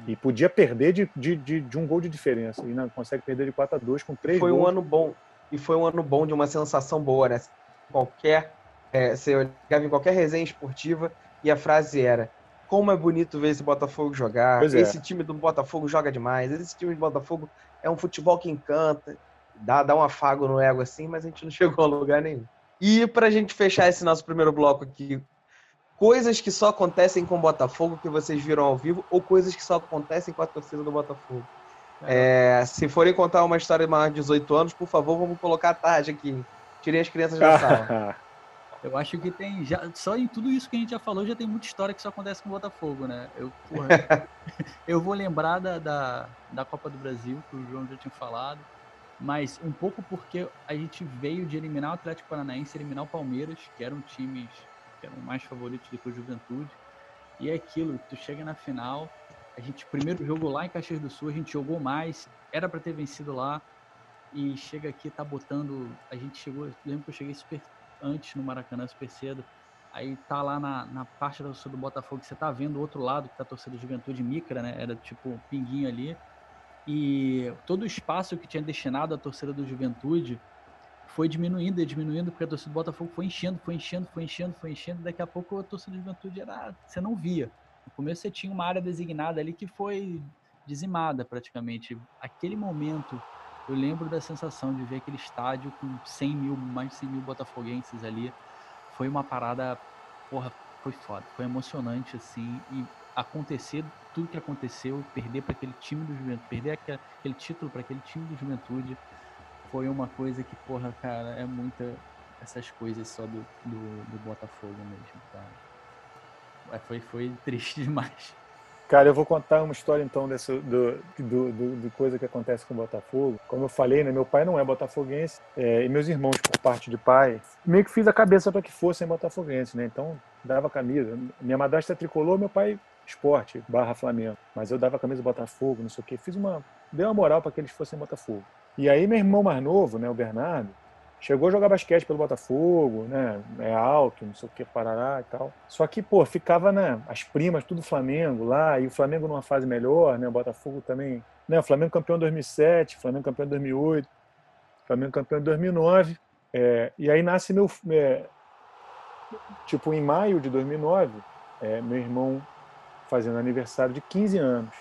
E podia perder de, de, de, de, um gol de diferença. E não consegue perder de 4 a 2 com três foi gols. um ano bom. E foi um ano bom de uma sensação boa, né? Qualquer é, você olhava em qualquer resenha esportiva e a frase era: Como é bonito ver esse Botafogo jogar. Pois é. esse é. time do Botafogo joga demais. Esse time do Botafogo é um futebol que encanta. Dá, dá um afago no ego assim, mas a gente não chegou a lugar nenhum. E para a gente fechar esse nosso primeiro bloco aqui, coisas que só acontecem com o Botafogo que vocês viram ao vivo ou coisas que só acontecem com a torcida do Botafogo. É, se forem contar uma história de mais de 18 anos, por favor, vamos colocar tarde aqui. Tirem as crianças da sala. Eu acho que tem. Já, só em tudo isso que a gente já falou, já tem muita história que só acontece com o Botafogo, né? Eu, porra, eu vou lembrar da, da, da, Copa do Brasil, que o João já tinha falado, mas um pouco porque a gente veio de eliminar o Atlético Paranaense, eliminar o Palmeiras, que eram times que eram mais favoritos do que o Juventude. E é aquilo, tu chega na final, a gente primeiro jogou lá em Caxias do Sul, a gente jogou mais, era para ter vencido lá, e chega aqui, tá botando. A gente chegou, lembro que eu cheguei super antes no Maracanã, super cedo. Aí tá lá na, na parte da torcida do Botafogo, que você tá vendo o outro lado, que tá a torcida do Juventude Micra, né? Era tipo um pinguinho ali. E todo o espaço que tinha destinado à torcida do Juventude foi diminuindo e diminuindo, porque a torcida do Botafogo foi enchendo, foi enchendo, foi enchendo, foi enchendo. Daqui a pouco a torcida do Juventude era. Você não via. No começo você tinha uma área designada ali que foi dizimada praticamente. Aquele momento eu lembro da sensação de ver aquele estádio com 100 mil, mais de 100 mil botafoguenses ali. Foi uma parada, porra, foi foda, foi emocionante assim. E acontecer tudo que aconteceu, perder para aquele time do Juventude, perder aquele título para aquele time do Juventude, foi uma coisa que, porra, cara, é muita essas coisas só do, do, do Botafogo mesmo, cara. É, foi, foi triste demais. Cara, eu vou contar uma história então desse, do, do, do, coisa que acontece com o Botafogo. Como eu falei, né, meu pai não é botafoguense é, e meus irmãos, por parte de pai, meio que fiz a cabeça para que fossem botafoguenses, né? Então, dava camisa. Minha madrasta tricolor, meu pai esporte, barra Flamengo. Mas eu dava camisa do Botafogo, não sei o quê. Fiz uma. Dei uma moral para que eles fossem Botafogo. E aí, meu irmão mais novo, né, o Bernardo, Chegou a jogar basquete pelo Botafogo, né? É alto, não sei o que, parará e tal. Só que, pô, ficava, né? As primas, tudo Flamengo lá, e o Flamengo numa fase melhor, né? O Botafogo também. Né? O Flamengo campeão em 2007, Flamengo campeão em 2008, Flamengo campeão em 2009. É, e aí nasce meu. É, tipo, em maio de 2009, é, meu irmão fazendo aniversário de 15 anos.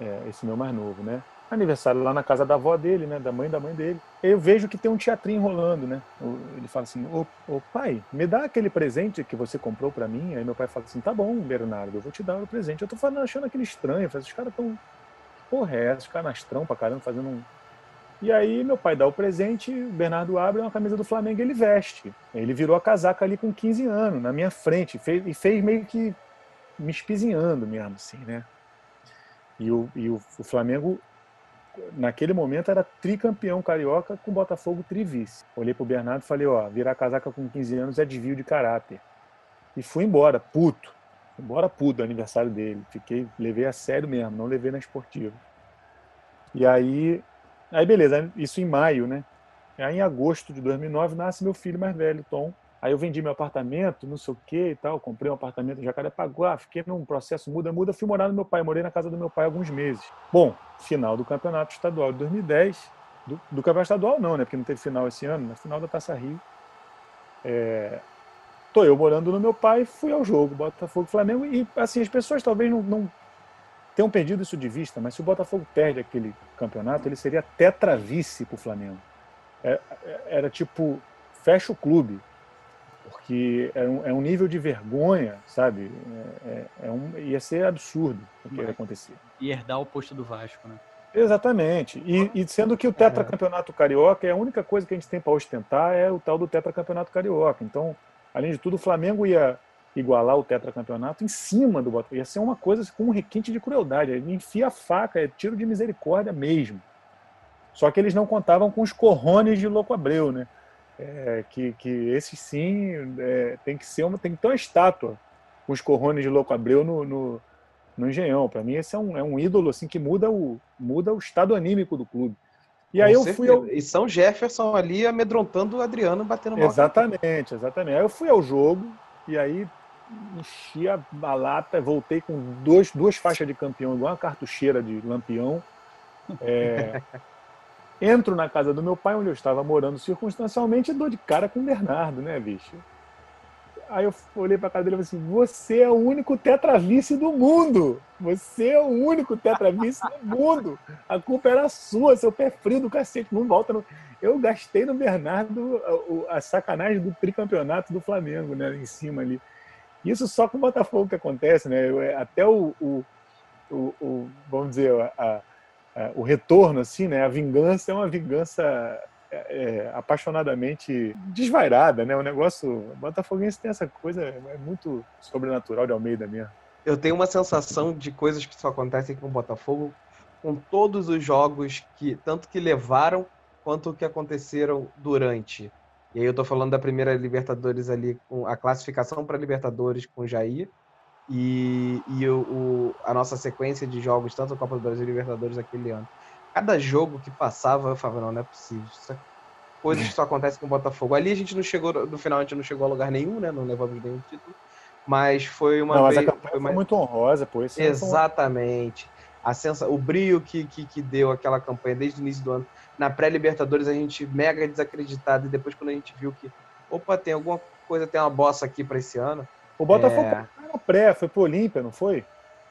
É, esse meu mais novo, né? Aniversário lá na casa da avó dele, né, da mãe da mãe dele. Eu vejo que tem um teatrinho rolando, né? Ele fala assim: ô, pai, me dá aquele presente que você comprou para mim. Aí meu pai fala assim: tá bom, Bernardo, eu vou te dar o presente. Eu tô falando, achando aquele estranho. Eu os caras tão. Porra, é? Os canastrão pra caramba fazendo um. E aí meu pai dá o presente, o Bernardo abre uma camisa do Flamengo e ele veste. Ele virou a casaca ali com 15 anos, na minha frente, fez, e fez meio que me espizinhando mesmo, assim, né? E o, e o, o Flamengo naquele momento era tricampeão carioca com Botafogo trivice. Olhei pro Bernardo e falei, ó, virar casaca com 15 anos é desvio de caráter. E fui embora, puto. Embora puto aniversário dele. Fiquei, levei a sério mesmo, não levei na esportiva. E aí, aí beleza, isso em maio, né? Aí em agosto de 2009 nasce meu filho mais velho, Tom, Aí eu vendi meu apartamento, não sei o que e tal, comprei um apartamento em Jacarepaguá, fiquei num processo muda, muda, fui morar no meu pai, morei na casa do meu pai alguns meses. Bom, final do Campeonato Estadual de 2010, do, do Campeonato Estadual não, né, porque não teve final esse ano, na final da Taça Rio. É, tô eu morando no meu pai, fui ao jogo, Botafogo Flamengo, e assim, as pessoas talvez não, não tenham perdido isso de vista, mas se o Botafogo perde aquele campeonato, ele seria tetravice pro Flamengo. É, é, era tipo, fecha o clube, porque é um, é um nível de vergonha, sabe? É, é, é um, ia ser absurdo o que ia acontecer. E herdar o posto do Vasco, né? Exatamente. E, e sendo que o tetracampeonato carioca é a única coisa que a gente tem para ostentar é o tal do tetracampeonato carioca. Então, além de tudo, o Flamengo ia igualar o tetracampeonato em cima do Botafogo. Ia ser uma coisa com um requinte de crueldade. Ele enfia a faca, é tiro de misericórdia mesmo. Só que eles não contavam com os corrones de Louco Abreu, né? É, que, que esse sim é, tem que ser uma, tem que ter uma estátua com os corrones de Louco Abreu no, no, no Engenhão. Para mim, esse é um, é um ídolo assim que muda o, muda o estado anímico do clube. E aí eu fui ao... E São Jefferson ali amedrontando o Adriano batendo mal. Exatamente, exatamente. Aí eu fui ao jogo e aí enchi a, a lata, voltei com dois, duas faixas de campeão, igual uma cartucheira de lampião. É, Entro na casa do meu pai, onde eu estava morando circunstancialmente, e dou de cara com o Bernardo, né, bicho? Aí eu olhei para a casa dele e falei assim: Você é o único tetravice do mundo! Você é o único tetravice do mundo! A culpa era sua, seu pé frio do cacete, não volta. Eu gastei no Bernardo a, a, sacanagem do tricampeonato do Flamengo, né, em cima ali. Isso só com o Botafogo que acontece, né? É, até o, o, o, o vamos dizer, a, é, o retorno, assim, né? A vingança é uma vingança é, é, apaixonadamente desvairada, né? O negócio. Botafoguense tem essa coisa, é muito sobrenatural de Almeida mesmo. Eu tenho uma sensação de coisas que só acontecem com o Botafogo com todos os jogos que tanto que levaram quanto que aconteceram durante. E aí eu tô falando da primeira Libertadores ali, com a classificação para Libertadores com o Jair e, e o, o, a nossa sequência de jogos, tanto a Copa do Brasil e Libertadores aquele ano. Cada jogo que passava, eu falava, não, não é possível. Isso é coisas que só acontecem com o Botafogo. Ali a gente não chegou, no final a gente não chegou a lugar nenhum, né? Não levamos nenhum título. Mas foi uma não, vez. Mas a campanha foi, uma... foi muito honrosa, pô. Esse Exatamente. A sensa, o brilho que, que, que deu aquela campanha desde o início do ano. Na pré-Libertadores a gente mega desacreditado. E depois, quando a gente viu que, opa, tem alguma coisa, tem uma bossa aqui para esse ano. O Botafogo é... pré, foi pro Olímpia, não foi?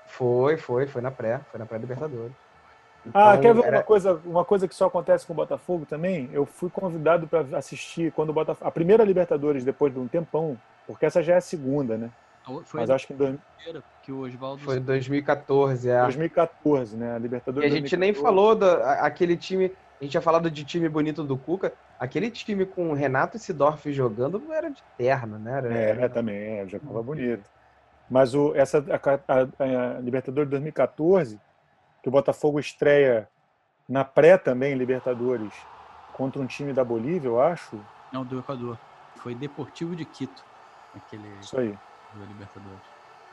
Foi, foi, foi na pré, foi na pré-Libertadores. Ah, então, ah, quer ver era... uma coisa, uma coisa que só acontece com o Botafogo também? Eu fui convidado para assistir quando o Botafogo, a primeira Libertadores depois de um tempão, porque essa já é a segunda, né? Foi Mas acho que em dois... que o Oswaldo foi 2014, é. 2014, né? A Libertadores. E a gente 2014. nem falou da aquele time, a gente tinha falado de time bonito do Cuca, aquele time com Renato e Sidorf jogando era de terno, né? Era, é, era... também, é, jogava bonito. Mas o, essa a, a, a Libertadores 2014 que o Botafogo estreia na pré também, Libertadores, contra um time da Bolívia, eu acho. Não, do Equador. Foi Deportivo de Quito. Aquele Isso aí. Do Libertadores.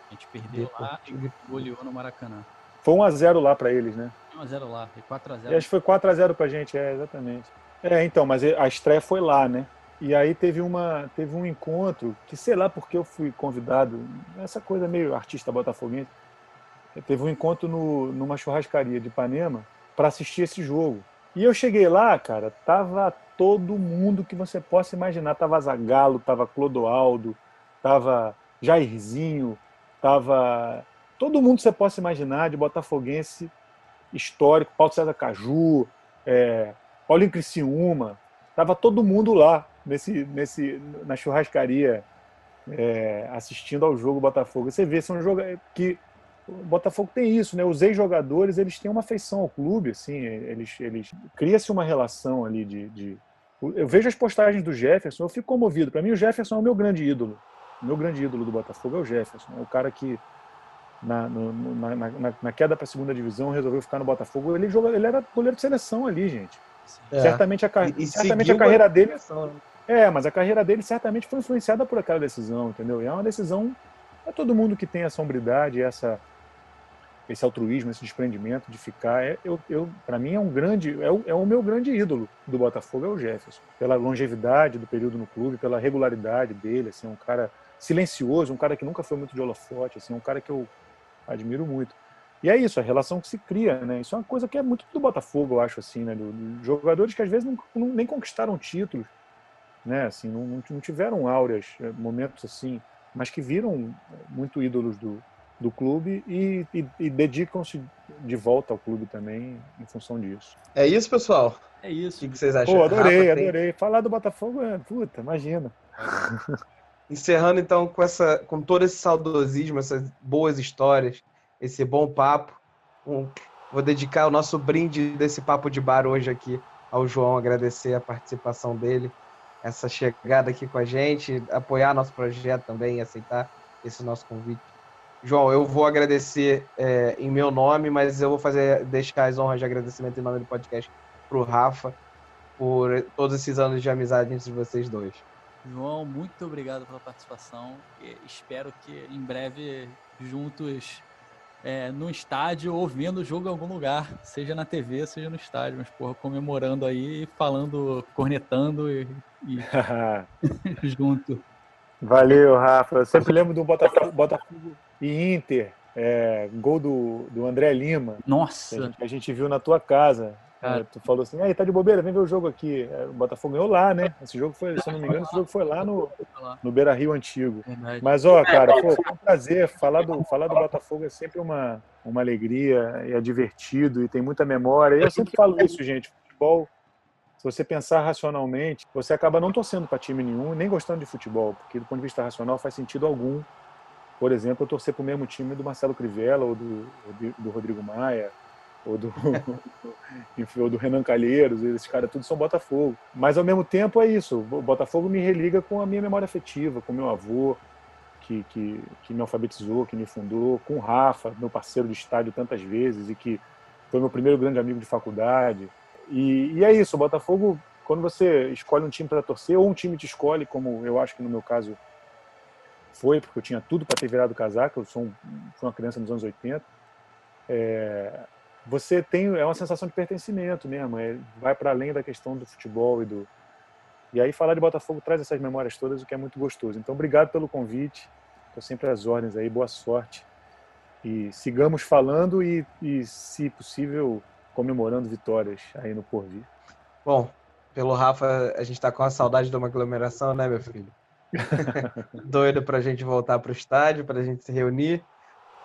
A gente perdeu Deportivo. lá e goleou no Maracanã. Foi 1x0 lá para eles, né? 1x0 lá, foi 4x0. acho que foi 4x0 pra gente, é, exatamente. É, então, mas a estreia foi lá, né? E aí teve, uma, teve um encontro, que sei lá porque eu fui convidado, essa coisa meio artista botafoguense, teve um encontro no, numa churrascaria de Ipanema para assistir esse jogo. E eu cheguei lá, cara, tava todo mundo que você possa imaginar. Tava Zagalo, tava Clodoaldo, tava Jairzinho, tava todo mundo que você possa imaginar de botafoguense histórico, Paulo César Caju, é, Paulinho Criciúma, tava todo mundo lá nesse, nesse, na churrascaria é, assistindo ao jogo Botafogo. Você vê, são jogos que o Botafogo tem isso, né? Os ex-jogadores, eles têm uma afeição ao clube, assim, eles, eles cria-se uma relação ali de, de, Eu vejo as postagens do Jefferson, eu fico comovido. Para mim, o Jefferson é o meu grande ídolo. O meu grande ídolo do Botafogo é o Jefferson. É o cara que, na, no, na, na, na queda para a segunda divisão, resolveu ficar no Botafogo. Ele, joga, ele era goleiro de seleção ali, gente. É. Certamente a, e, certamente a carreira dele. É, mas a carreira dele certamente foi influenciada por aquela decisão, entendeu? E é uma decisão. É todo mundo que tem essa hombridade, essa esse altruísmo, esse desprendimento de ficar, é, eu, eu para mim é um grande, é o, é o meu grande ídolo do Botafogo é o Jefferson, pela longevidade do período no clube, pela regularidade dele, assim, um cara silencioso, um cara que nunca foi muito de holofote, assim, um cara que eu admiro muito. E é isso, a relação que se cria, né? Isso é uma coisa que é muito do Botafogo, eu acho, assim, né? Do, jogadores que às vezes não, não, nem conquistaram títulos, né? Assim, não, não tiveram áureas, eh, momentos assim, mas que viram muito ídolos do, do clube e, e, e dedicam-se de volta ao clube também em função disso. É isso, pessoal? É isso. O que vocês acham? Pô, adorei, Rafa, adorei. Tem... Falar do Botafogo é, puta, imagina. Encerrando então com essa, com todo esse saudosismo, essas boas histórias, esse bom papo. Um, vou dedicar o nosso brinde desse papo de bar hoje aqui ao João, agradecer a participação dele, essa chegada aqui com a gente, apoiar nosso projeto também, aceitar esse nosso convite. João, eu vou agradecer é, em meu nome, mas eu vou fazer deixar as honras de agradecimento em nome do podcast para o Rafa por todos esses anos de amizade entre vocês dois. João, muito obrigado pela participação. espero que em breve juntos é, no estádio ou vendo o jogo em algum lugar, seja na TV, seja no estádio, mas porra, comemorando aí, falando, cornetando e, e junto. Valeu, Rafa. Eu sempre lembro do Botafogo, Botafogo e Inter, é, gol do, do André Lima. Nossa! Que a, gente, a gente viu na tua casa. É, tu falou assim, aí tá de bobeira, vem ver o jogo aqui. É, o Botafogo ganhou lá, né? Esse jogo foi, se eu não me engano, esse jogo foi lá no, no Beira Rio Antigo. Mas, ó, cara, pô, foi um prazer. Falar do, falar do Botafogo é sempre uma, uma alegria, e é divertido e tem muita memória. E eu sempre falo isso, gente. Futebol, se você pensar racionalmente, você acaba não torcendo para time nenhum, nem gostando de futebol, porque do ponto de vista racional faz sentido algum por exemplo, eu torcer para o mesmo time do Marcelo Crivella ou do, do Rodrigo Maia, ou do, enfim, ou do Renan Calheiros, esses caras tudo são Botafogo. Mas ao mesmo tempo é isso, o Botafogo me religa com a minha memória afetiva, com meu avô, que, que, que me alfabetizou, que me fundou, com o Rafa, meu parceiro de estádio tantas vezes e que foi meu primeiro grande amigo de faculdade. E, e é isso, o Botafogo, quando você escolhe um time para torcer, ou um time te escolhe, como eu acho que no meu caso foi, porque eu tinha tudo para ter virado casaca, eu sou um, fui uma criança nos anos 80, é, você tem é uma sensação de pertencimento mesmo, é, vai para além da questão do futebol e do e aí falar de Botafogo traz essas memórias todas, o que é muito gostoso. Então, obrigado pelo convite. Estou sempre às ordens aí, boa sorte. E sigamos falando e, e, se possível, comemorando vitórias aí no porvir. Bom, pelo Rafa, a gente está com a saudade de uma aglomeração, né, meu filho? Doido para a gente voltar para o estádio, para a gente se reunir,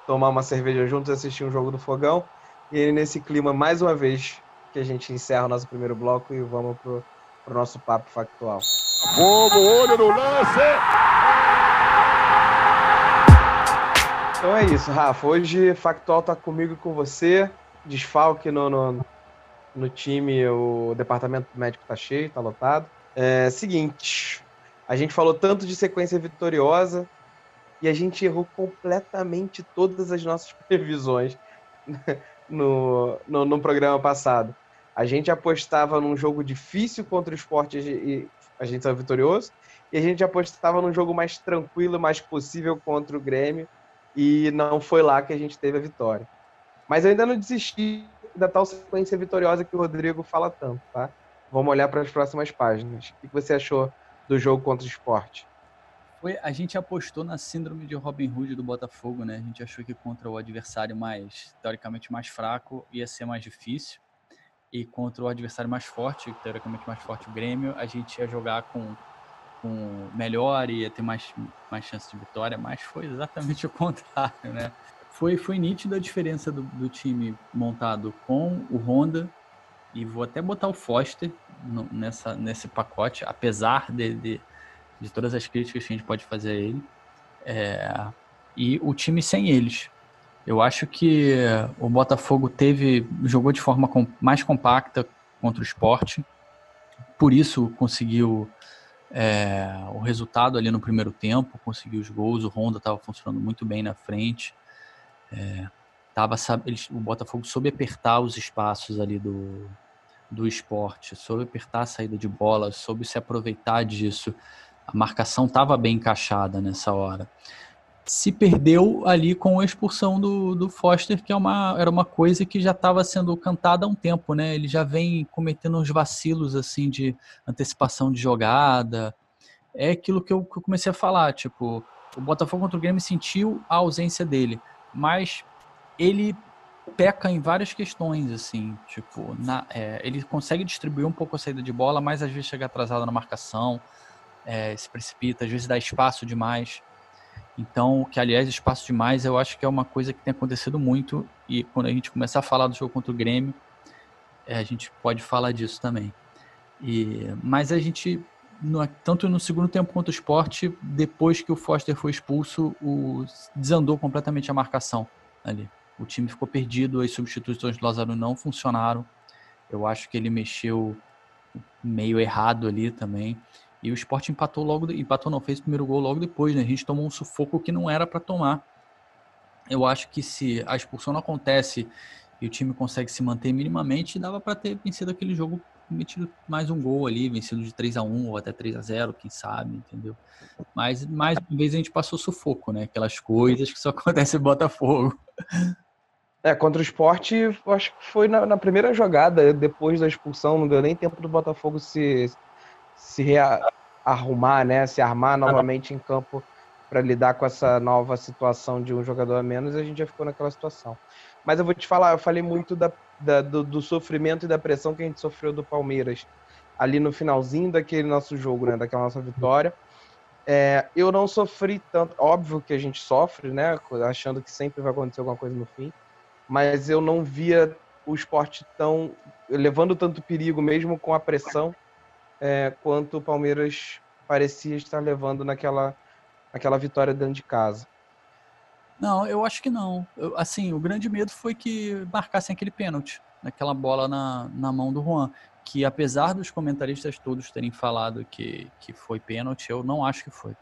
tomar uma cerveja juntos, assistir um jogo do fogão. E nesse clima, mais uma vez, que a gente encerra o nosso primeiro bloco e vamos pro, pro nosso papo factual. Fogo, olho no lance! Então é isso, Rafa. Hoje Factual tá comigo e com você. Desfalque no, no, no time, o departamento médico tá cheio, tá lotado. É seguinte, a gente falou tanto de sequência vitoriosa e a gente errou completamente todas as nossas previsões no, no, no, programa passado. A gente apostava num jogo difícil contra o esporte e a gente saiu vitorioso. E a gente apostava num jogo mais tranquilo, mais possível contra o Grêmio. E não foi lá que a gente teve a vitória. Mas eu ainda não desisti da tal sequência vitoriosa que o Rodrigo fala tanto, tá? Vamos olhar para as próximas páginas. O que você achou do jogo contra o esporte? Foi, a gente apostou na síndrome de Robin Hood do Botafogo, né? A gente achou que contra o adversário mais, teoricamente, mais fraco ia ser mais difícil. E contra o adversário mais forte, teoricamente mais forte, o Grêmio, a gente ia jogar com, com melhor e ia ter mais, mais chance de vitória, mas foi exatamente o contrário, né? Foi, foi nítida a diferença do, do time montado com o Honda, e vou até botar o Foster no, nessa, nesse pacote, apesar de, de de todas as críticas que a gente pode fazer a ele. É, e o time sem eles. Eu acho que o Botafogo teve jogou de forma com, mais compacta contra o esporte, por isso conseguiu é, o resultado ali no primeiro tempo, conseguiu os gols, o Honda estava funcionando muito bem na frente. É, tava, eles, o Botafogo soube apertar os espaços ali do, do esporte, soube apertar a saída de bola, soube se aproveitar disso a marcação estava bem encaixada nessa hora. Se perdeu ali com a expulsão do, do Foster, que é uma, era uma coisa que já estava sendo cantada há um tempo, né? Ele já vem cometendo uns vacilos assim de antecipação de jogada. É aquilo que eu, que eu comecei a falar, tipo, o Botafogo contra o Grêmio sentiu a ausência dele, mas ele peca em várias questões, assim, tipo, na, é, ele consegue distribuir um pouco a saída de bola, mas às vezes chega atrasado na marcação, é, se precipita, às vezes dá espaço demais. Então, que aliás, espaço demais eu acho que é uma coisa que tem acontecido muito e quando a gente começar a falar do jogo contra o Grêmio, é, a gente pode falar disso também. E, mas a gente, no, tanto no segundo tempo quanto o esporte, depois que o Foster foi expulso, o, desandou completamente a marcação ali. O time ficou perdido, as substituições do Lázaro não funcionaram. Eu acho que ele mexeu meio errado ali também. E o esporte empatou logo, empatou não, fez o primeiro gol logo depois, né? A gente tomou um sufoco que não era para tomar. Eu acho que se a expulsão não acontece e o time consegue se manter minimamente, dava para ter vencido aquele jogo, metido mais um gol ali, vencido de 3 a 1 ou até 3 a 0 quem sabe, entendeu? Mas mais uma vez a gente passou sufoco, né? Aquelas coisas que só acontece em Botafogo. É, contra o esporte, acho que foi na, na, primeira jogada, depois da expulsão, não deu nem tempo do Botafogo se, se arrumar, né, se armar novamente em campo para lidar com essa nova situação de um jogador a menos, a gente já ficou naquela situação. Mas eu vou te falar, eu falei muito da, da, do, do, sofrimento e da pressão que a gente sofreu do Palmeiras ali no finalzinho daquele nosso jogo, né, daquela nossa vitória. É, eu não sofri tanto, óbvio que a gente sofre, né, achando que sempre vai acontecer alguma coisa no fim, mas eu não via o esporte tão levando tanto perigo mesmo com a pressão é, quanto o Palmeiras parecia estar levando naquela, naquela vitória dentro de casa. Não, eu acho que não. Eu, assim, o grande medo foi que marcassem aquele pênalti, naquela bola na, na mão do Juan. Que apesar dos comentaristas todos terem falado que, que foi pênalti, eu não acho que foi.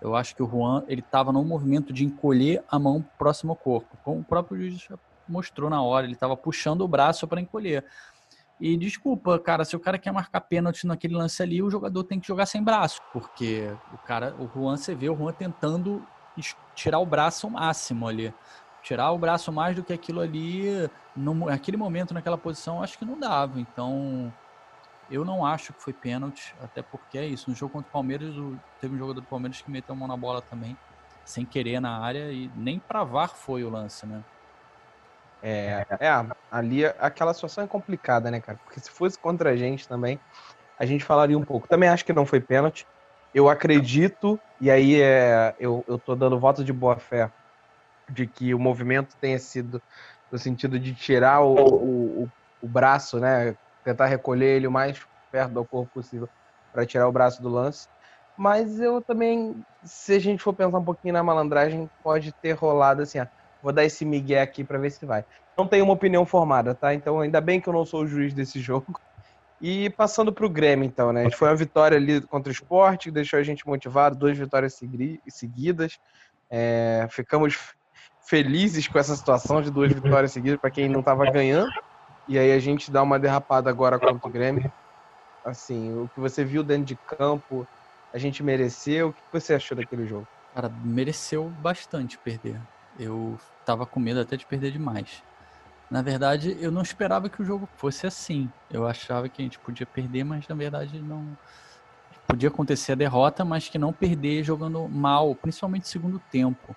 Eu acho que o Juan ele estava no movimento de encolher a mão próximo ao corpo, como o próprio juiz mostrou na hora. Ele estava puxando o braço para encolher. E desculpa, cara, se o cara quer marcar pênalti naquele lance ali, o jogador tem que jogar sem braço, porque o cara, o Juan, você vê o Juan tentando tirar o braço ao máximo ali. Tirar o braço mais do que aquilo ali, no, naquele momento, naquela posição, acho que não dava. Então, eu não acho que foi pênalti, até porque é isso. No jogo contra o Palmeiras, teve um jogador do Palmeiras que meteu a mão na bola também, sem querer na área, e nem pra VAR foi o lance, né? É, é, ali aquela situação é complicada, né, cara? Porque se fosse contra a gente também, a gente falaria um pouco. Também acho que não foi pênalti. Eu acredito, e aí é, eu, eu tô dando voto de boa fé de que o movimento tenha sido no sentido de tirar o, o, o braço, né? Tentar recolher ele o mais perto do corpo possível para tirar o braço do lance. Mas eu também, se a gente for pensar um pouquinho na malandragem, pode ter rolado assim, ó, vou dar esse migué aqui para ver se vai. Não tenho uma opinião formada, tá? Então ainda bem que eu não sou o juiz desse jogo. E passando para o Grêmio, então, né? Foi uma vitória ali contra o esporte, deixou a gente motivado, duas vitórias seguidas. É, ficamos felizes com essa situação de duas vitórias seguidas para quem não estava ganhando. E aí a gente dá uma derrapada agora contra o Grêmio. Assim, o que você viu dentro de campo, a gente mereceu. O que você achou daquele jogo? Cara, mereceu bastante perder. Eu tava com medo até de perder demais. Na verdade, eu não esperava que o jogo fosse assim. Eu achava que a gente podia perder, mas na verdade não. Podia acontecer a derrota, mas que não perder jogando mal, principalmente no segundo tempo.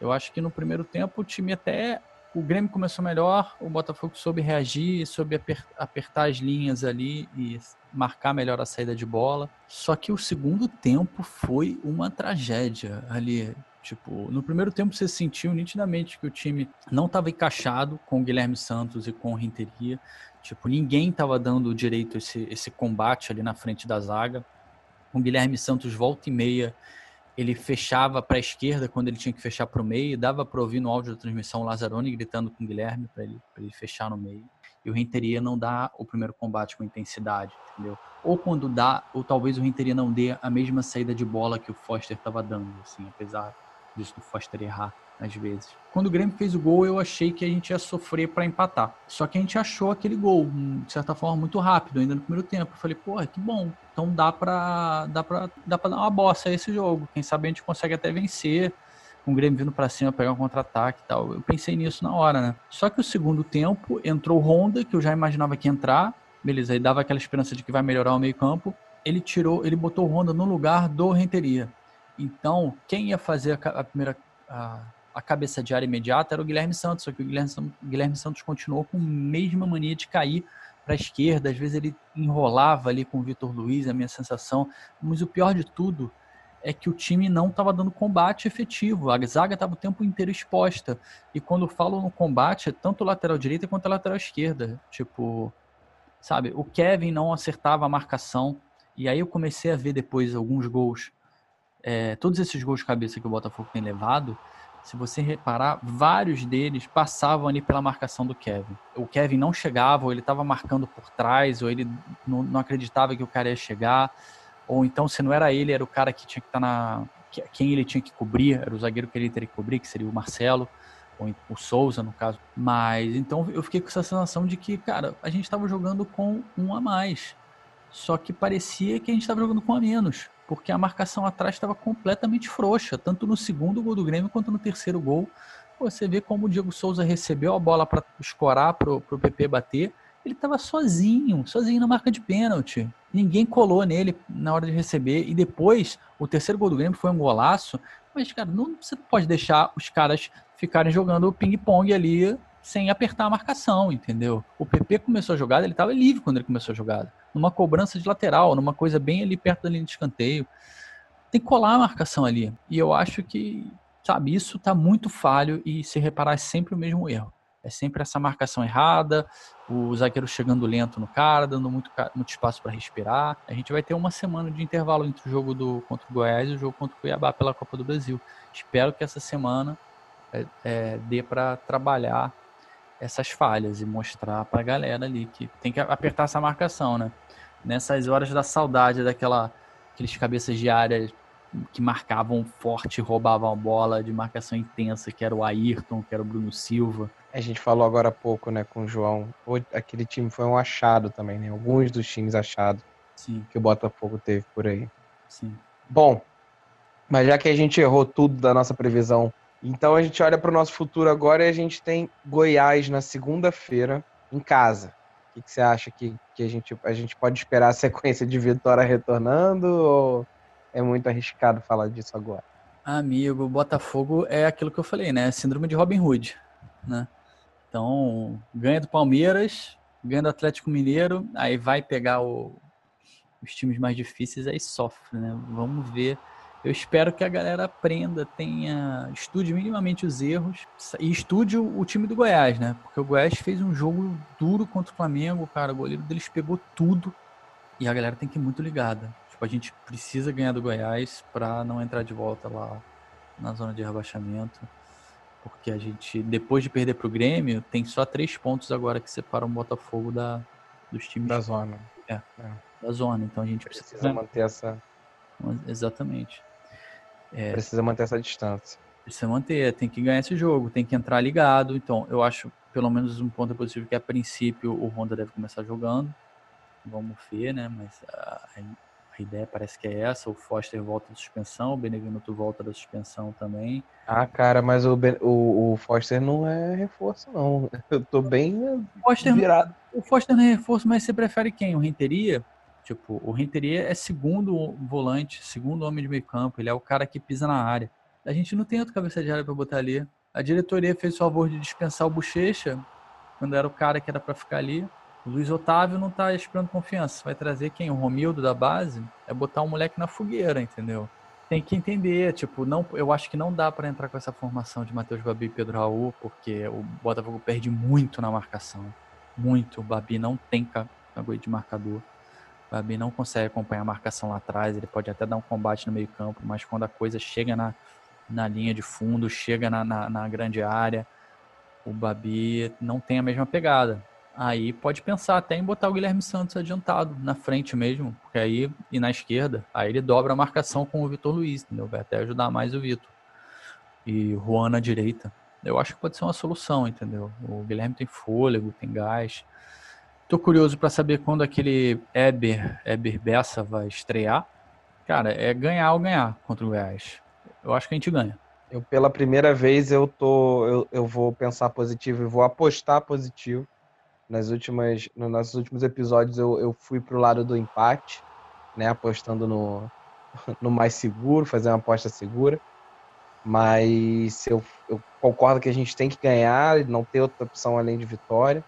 Eu acho que no primeiro tempo o time até. O Grêmio começou melhor, o Botafogo soube reagir, soube apertar as linhas ali e marcar melhor a saída de bola. Só que o segundo tempo foi uma tragédia ali. Tipo, no primeiro tempo você sentiu nitidamente que o time não estava encaixado com o Guilherme Santos e com o Renteria. Tipo, ninguém estava dando direito esse, esse combate ali na frente da zaga. O Guilherme Santos volta e meia, ele fechava para a esquerda quando ele tinha que fechar para o meio, dava para ouvir no áudio da transmissão o Lazzaroni gritando com o Guilherme para ele, ele fechar no meio. E o Renteria não dá o primeiro combate com intensidade, entendeu? Ou quando dá, ou talvez o Renteria não dê a mesma saída de bola que o Foster estava dando, assim, apesar disso do Foster errar às vezes. Quando o Grêmio fez o gol, eu achei que a gente ia sofrer para empatar. Só que a gente achou aquele gol, de certa forma, muito rápido, ainda no primeiro tempo. Eu falei, porra, que bom. Então dá pra, dá pra, dá pra dar uma bossa a esse jogo. Quem sabe a gente consegue até vencer. Com o Grêmio vindo para cima, pegar um contra-ataque e tal. Eu pensei nisso na hora, né? Só que o segundo tempo entrou o Honda, que eu já imaginava que ia entrar. Beleza, aí dava aquela esperança de que vai melhorar o meio-campo. Ele tirou, ele botou o Honda no lugar do Renteria. Então, quem ia fazer a, a primeira a, a, cabeça de área imediata era o Guilherme Santos, só que o Guilherme, Guilherme Santos continuou com a mesma mania de cair para a esquerda, às vezes ele enrolava ali com o Vitor Luiz, a minha sensação, mas o pior de tudo é que o time não estava dando combate efetivo, a zaga estava o tempo inteiro exposta, e quando falo no combate, é tanto lateral direita quanto lateral esquerda, tipo, sabe, o Kevin não acertava a marcação, e aí eu comecei a ver depois alguns gols é, todos esses gols de cabeça que o Botafogo tem levado, se você reparar, vários deles passavam ali pela marcação do Kevin. O Kevin não chegava, ou ele estava marcando por trás, ou ele não, não, acreditava que o cara ia chegar, ou então se não era ele, era o cara que tinha que estar tá na. quem ele tinha que cobrir, era o zagueiro que ele teria que cobrir, que seria o Marcelo, ou o Souza, no caso. Mas então eu fiquei com essa sensação de que, cara, a gente estava jogando com um a mais. Só que parecia que a gente estava jogando com a menos porque a marcação atrás estava completamente frouxa, tanto no segundo gol do Grêmio quanto no terceiro gol. Você vê como o Diego Souza recebeu a bola para escorar para o PP bater. Ele estava sozinho, sozinho na marca de pênalti. Ninguém colou nele na hora de receber. E depois, o terceiro gol do Grêmio foi um golaço. Mas, cara, não, você não pode deixar os caras ficarem jogando ping-pong ali sem apertar a marcação, entendeu? O PP começou a jogada, ele estava livre quando ele começou a jogada. Numa cobrança de lateral, numa coisa bem ali perto da linha de escanteio. Tem que colar a marcação ali. E eu acho que, sabe, isso está muito falho e se reparar é sempre o mesmo erro. É sempre essa marcação errada, o zagueiro chegando lento no cara, dando muito, muito espaço para respirar. A gente vai ter uma semana de intervalo entre o jogo do contra o Goiás e o jogo contra o Cuiabá pela Copa do Brasil. Espero que essa semana é, é, dê para trabalhar essas falhas e mostrar para a galera ali que tem que apertar essa marcação, né? Nessas horas da saudade daquela aqueles cabeças de área que marcavam forte, roubavam a bola de marcação intensa, que era o Ayrton, que era o Bruno Silva. A gente falou agora há pouco, né, com o João. Aquele time foi um achado também, né? Alguns dos times achados Sim. que o Botafogo teve por aí. Sim. Bom, mas já que a gente errou tudo da nossa previsão, então a gente olha para o nosso futuro agora e a gente tem Goiás na segunda-feira em casa. O que, que, você acha que, que a, gente, a gente pode esperar a sequência de vitória retornando ou é muito arriscado falar disso agora. Amigo, Botafogo é aquilo que eu falei, né? Síndrome de Robin Hood, né? Então, ganha do Palmeiras, ganha do Atlético Mineiro, aí vai pegar o, os times mais difíceis, aí sofre, né? Vamos ver. Eu espero que a galera aprenda, tenha, estude minimamente os erros e estude o, o time do Goiás, né? Porque o Goiás fez um jogo duro contra o Flamengo, cara. O goleiro deles pegou tudo e a galera tem que ir muito ligada. Tipo, a gente precisa ganhar do Goiás para não entrar de volta lá na zona de rebaixamento. Porque a gente, depois de perder para o Grêmio, tem só três pontos agora que separam o Botafogo da, dos times. Da zona. É, é. da zona. Então a gente precisa, precisa manter essa. Exatamente. É, precisa manter essa distância. Precisa manter, tem que ganhar esse jogo, tem que entrar ligado. Então, eu acho, pelo menos um ponto positivo, que a princípio o Honda deve começar jogando. Vamos ver, né? Mas a, a ideia parece que é essa. O Foster volta da suspensão, o Benevenuto volta da suspensão também. Ah, cara, mas o, ben, o, o, Foster não é reforço, não. Eu tô bem Foster, virado. O Foster não é reforço, mas você prefere quem? O Renteria? Tipo, o Renteria é segundo volante, segundo homem de meio campo. Ele é o cara que pisa na área. A gente não tem outro cabeça de área para botar ali. A diretoria fez o favor de dispensar o Bochecha, quando era o cara que era para ficar ali. O Luiz Otávio não tá esperando confiança. Vai trazer quem? O Romildo da base? É botar o moleque na fogueira, entendeu? Tem que entender, tipo, não, eu acho que não dá para entrar com essa formação de Matheus Babi e Pedro Raul, porque o Botafogo perde muito na marcação. Muito. O Babi não tem cagoe de marcador. Babi não consegue acompanhar a marcação lá atrás. Ele pode até dar um combate no meio-campo, mas quando a coisa chega na, na linha de fundo, chega na, na, na grande área, o Babi não tem a mesma pegada. Aí pode pensar até em botar o Guilherme Santos adiantado na frente mesmo, porque aí e na esquerda, aí ele dobra a marcação com o Vitor Luiz, entendeu? Vai até ajudar mais o Vitor. E Juan na direita. Eu acho que pode ser uma solução, entendeu? O Guilherme tem fôlego, tem gás. Tô curioso para saber quando aquele Eber, Eber Bessa vai estrear. Cara, é ganhar ou ganhar contra o Goiás. Eu acho que a gente ganha. Eu, pela primeira vez, eu tô. Eu, eu vou pensar positivo e vou apostar positivo nas últimas, nos nossos últimos episódios eu, eu fui pro lado do empate, né? Apostando no, no mais seguro, fazer uma aposta segura. Mas eu, eu concordo que a gente tem que ganhar, não ter outra opção além de vitória.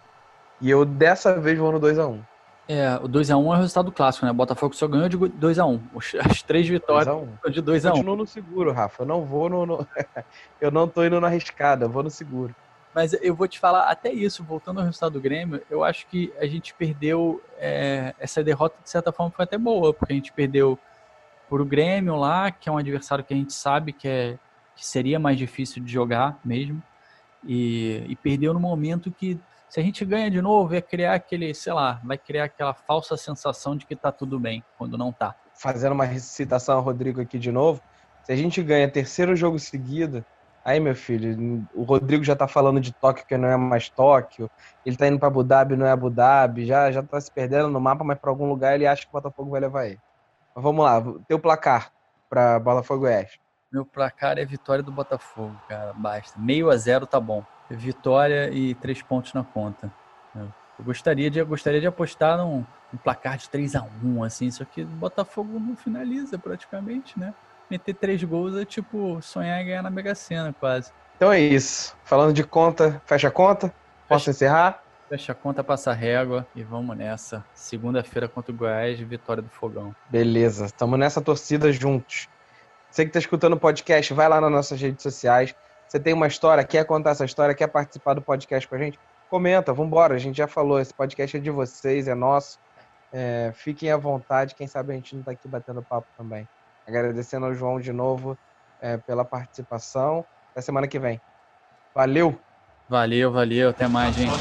E eu dessa vez vou no 2x1. É, o 2x1 é o resultado clássico, né? O Botafogo só ganhou de 2x1. As três vitórias de 2x1. Continuo no seguro, Rafa. Eu não vou no. no... eu não tô indo na arriscada, eu vou no seguro. Mas eu vou te falar até isso, voltando ao resultado do Grêmio, eu acho que a gente perdeu. É, essa derrota, de certa forma, foi até boa, porque a gente perdeu por o Grêmio lá, que é um adversário que a gente sabe que, é, que seria mais difícil de jogar mesmo. E, e perdeu no momento que, se a gente ganha de novo, é criar aquele, sei lá, vai criar aquela falsa sensação de que tá tudo bem, quando não tá. Fazendo uma citação ao Rodrigo aqui de novo, se a gente ganha terceiro jogo seguido, Aí, meu filho, o Rodrigo já tá falando de Tóquio que não é mais Tóquio. Ele tá indo para Abu Dhabi, não é Abu Dhabi. Já, já tá se perdendo no mapa, mas para algum lugar ele acha que o Botafogo vai levar ele. Mas vamos lá, teu placar para Botafogo Oeste. Meu placar é vitória do Botafogo, cara. Basta. Meio a zero tá bom. Vitória e três pontos na conta. Eu gostaria de, eu gostaria de apostar num, num placar de 3 a 1 assim, só que o Botafogo não finaliza praticamente, né? meter três gols é tipo sonhar em ganhar na Mega Sena, quase. Então é isso. Falando de conta, fecha a conta? Posso fecha, encerrar? Fecha a conta, passa a régua e vamos nessa. Segunda-feira contra o Goiás, vitória do Fogão. Beleza, estamos nessa torcida juntos. Você que está escutando o podcast, vai lá nas nossas redes sociais. Você tem uma história, quer contar essa história, quer participar do podcast com a gente? Comenta, vambora. A gente já falou, esse podcast é de vocês, é nosso. É, fiquem à vontade, quem sabe a gente não está aqui batendo papo também. Agradecendo ao João de novo é, pela participação. Até semana que vem. Valeu! Valeu, valeu. Até mais, gente.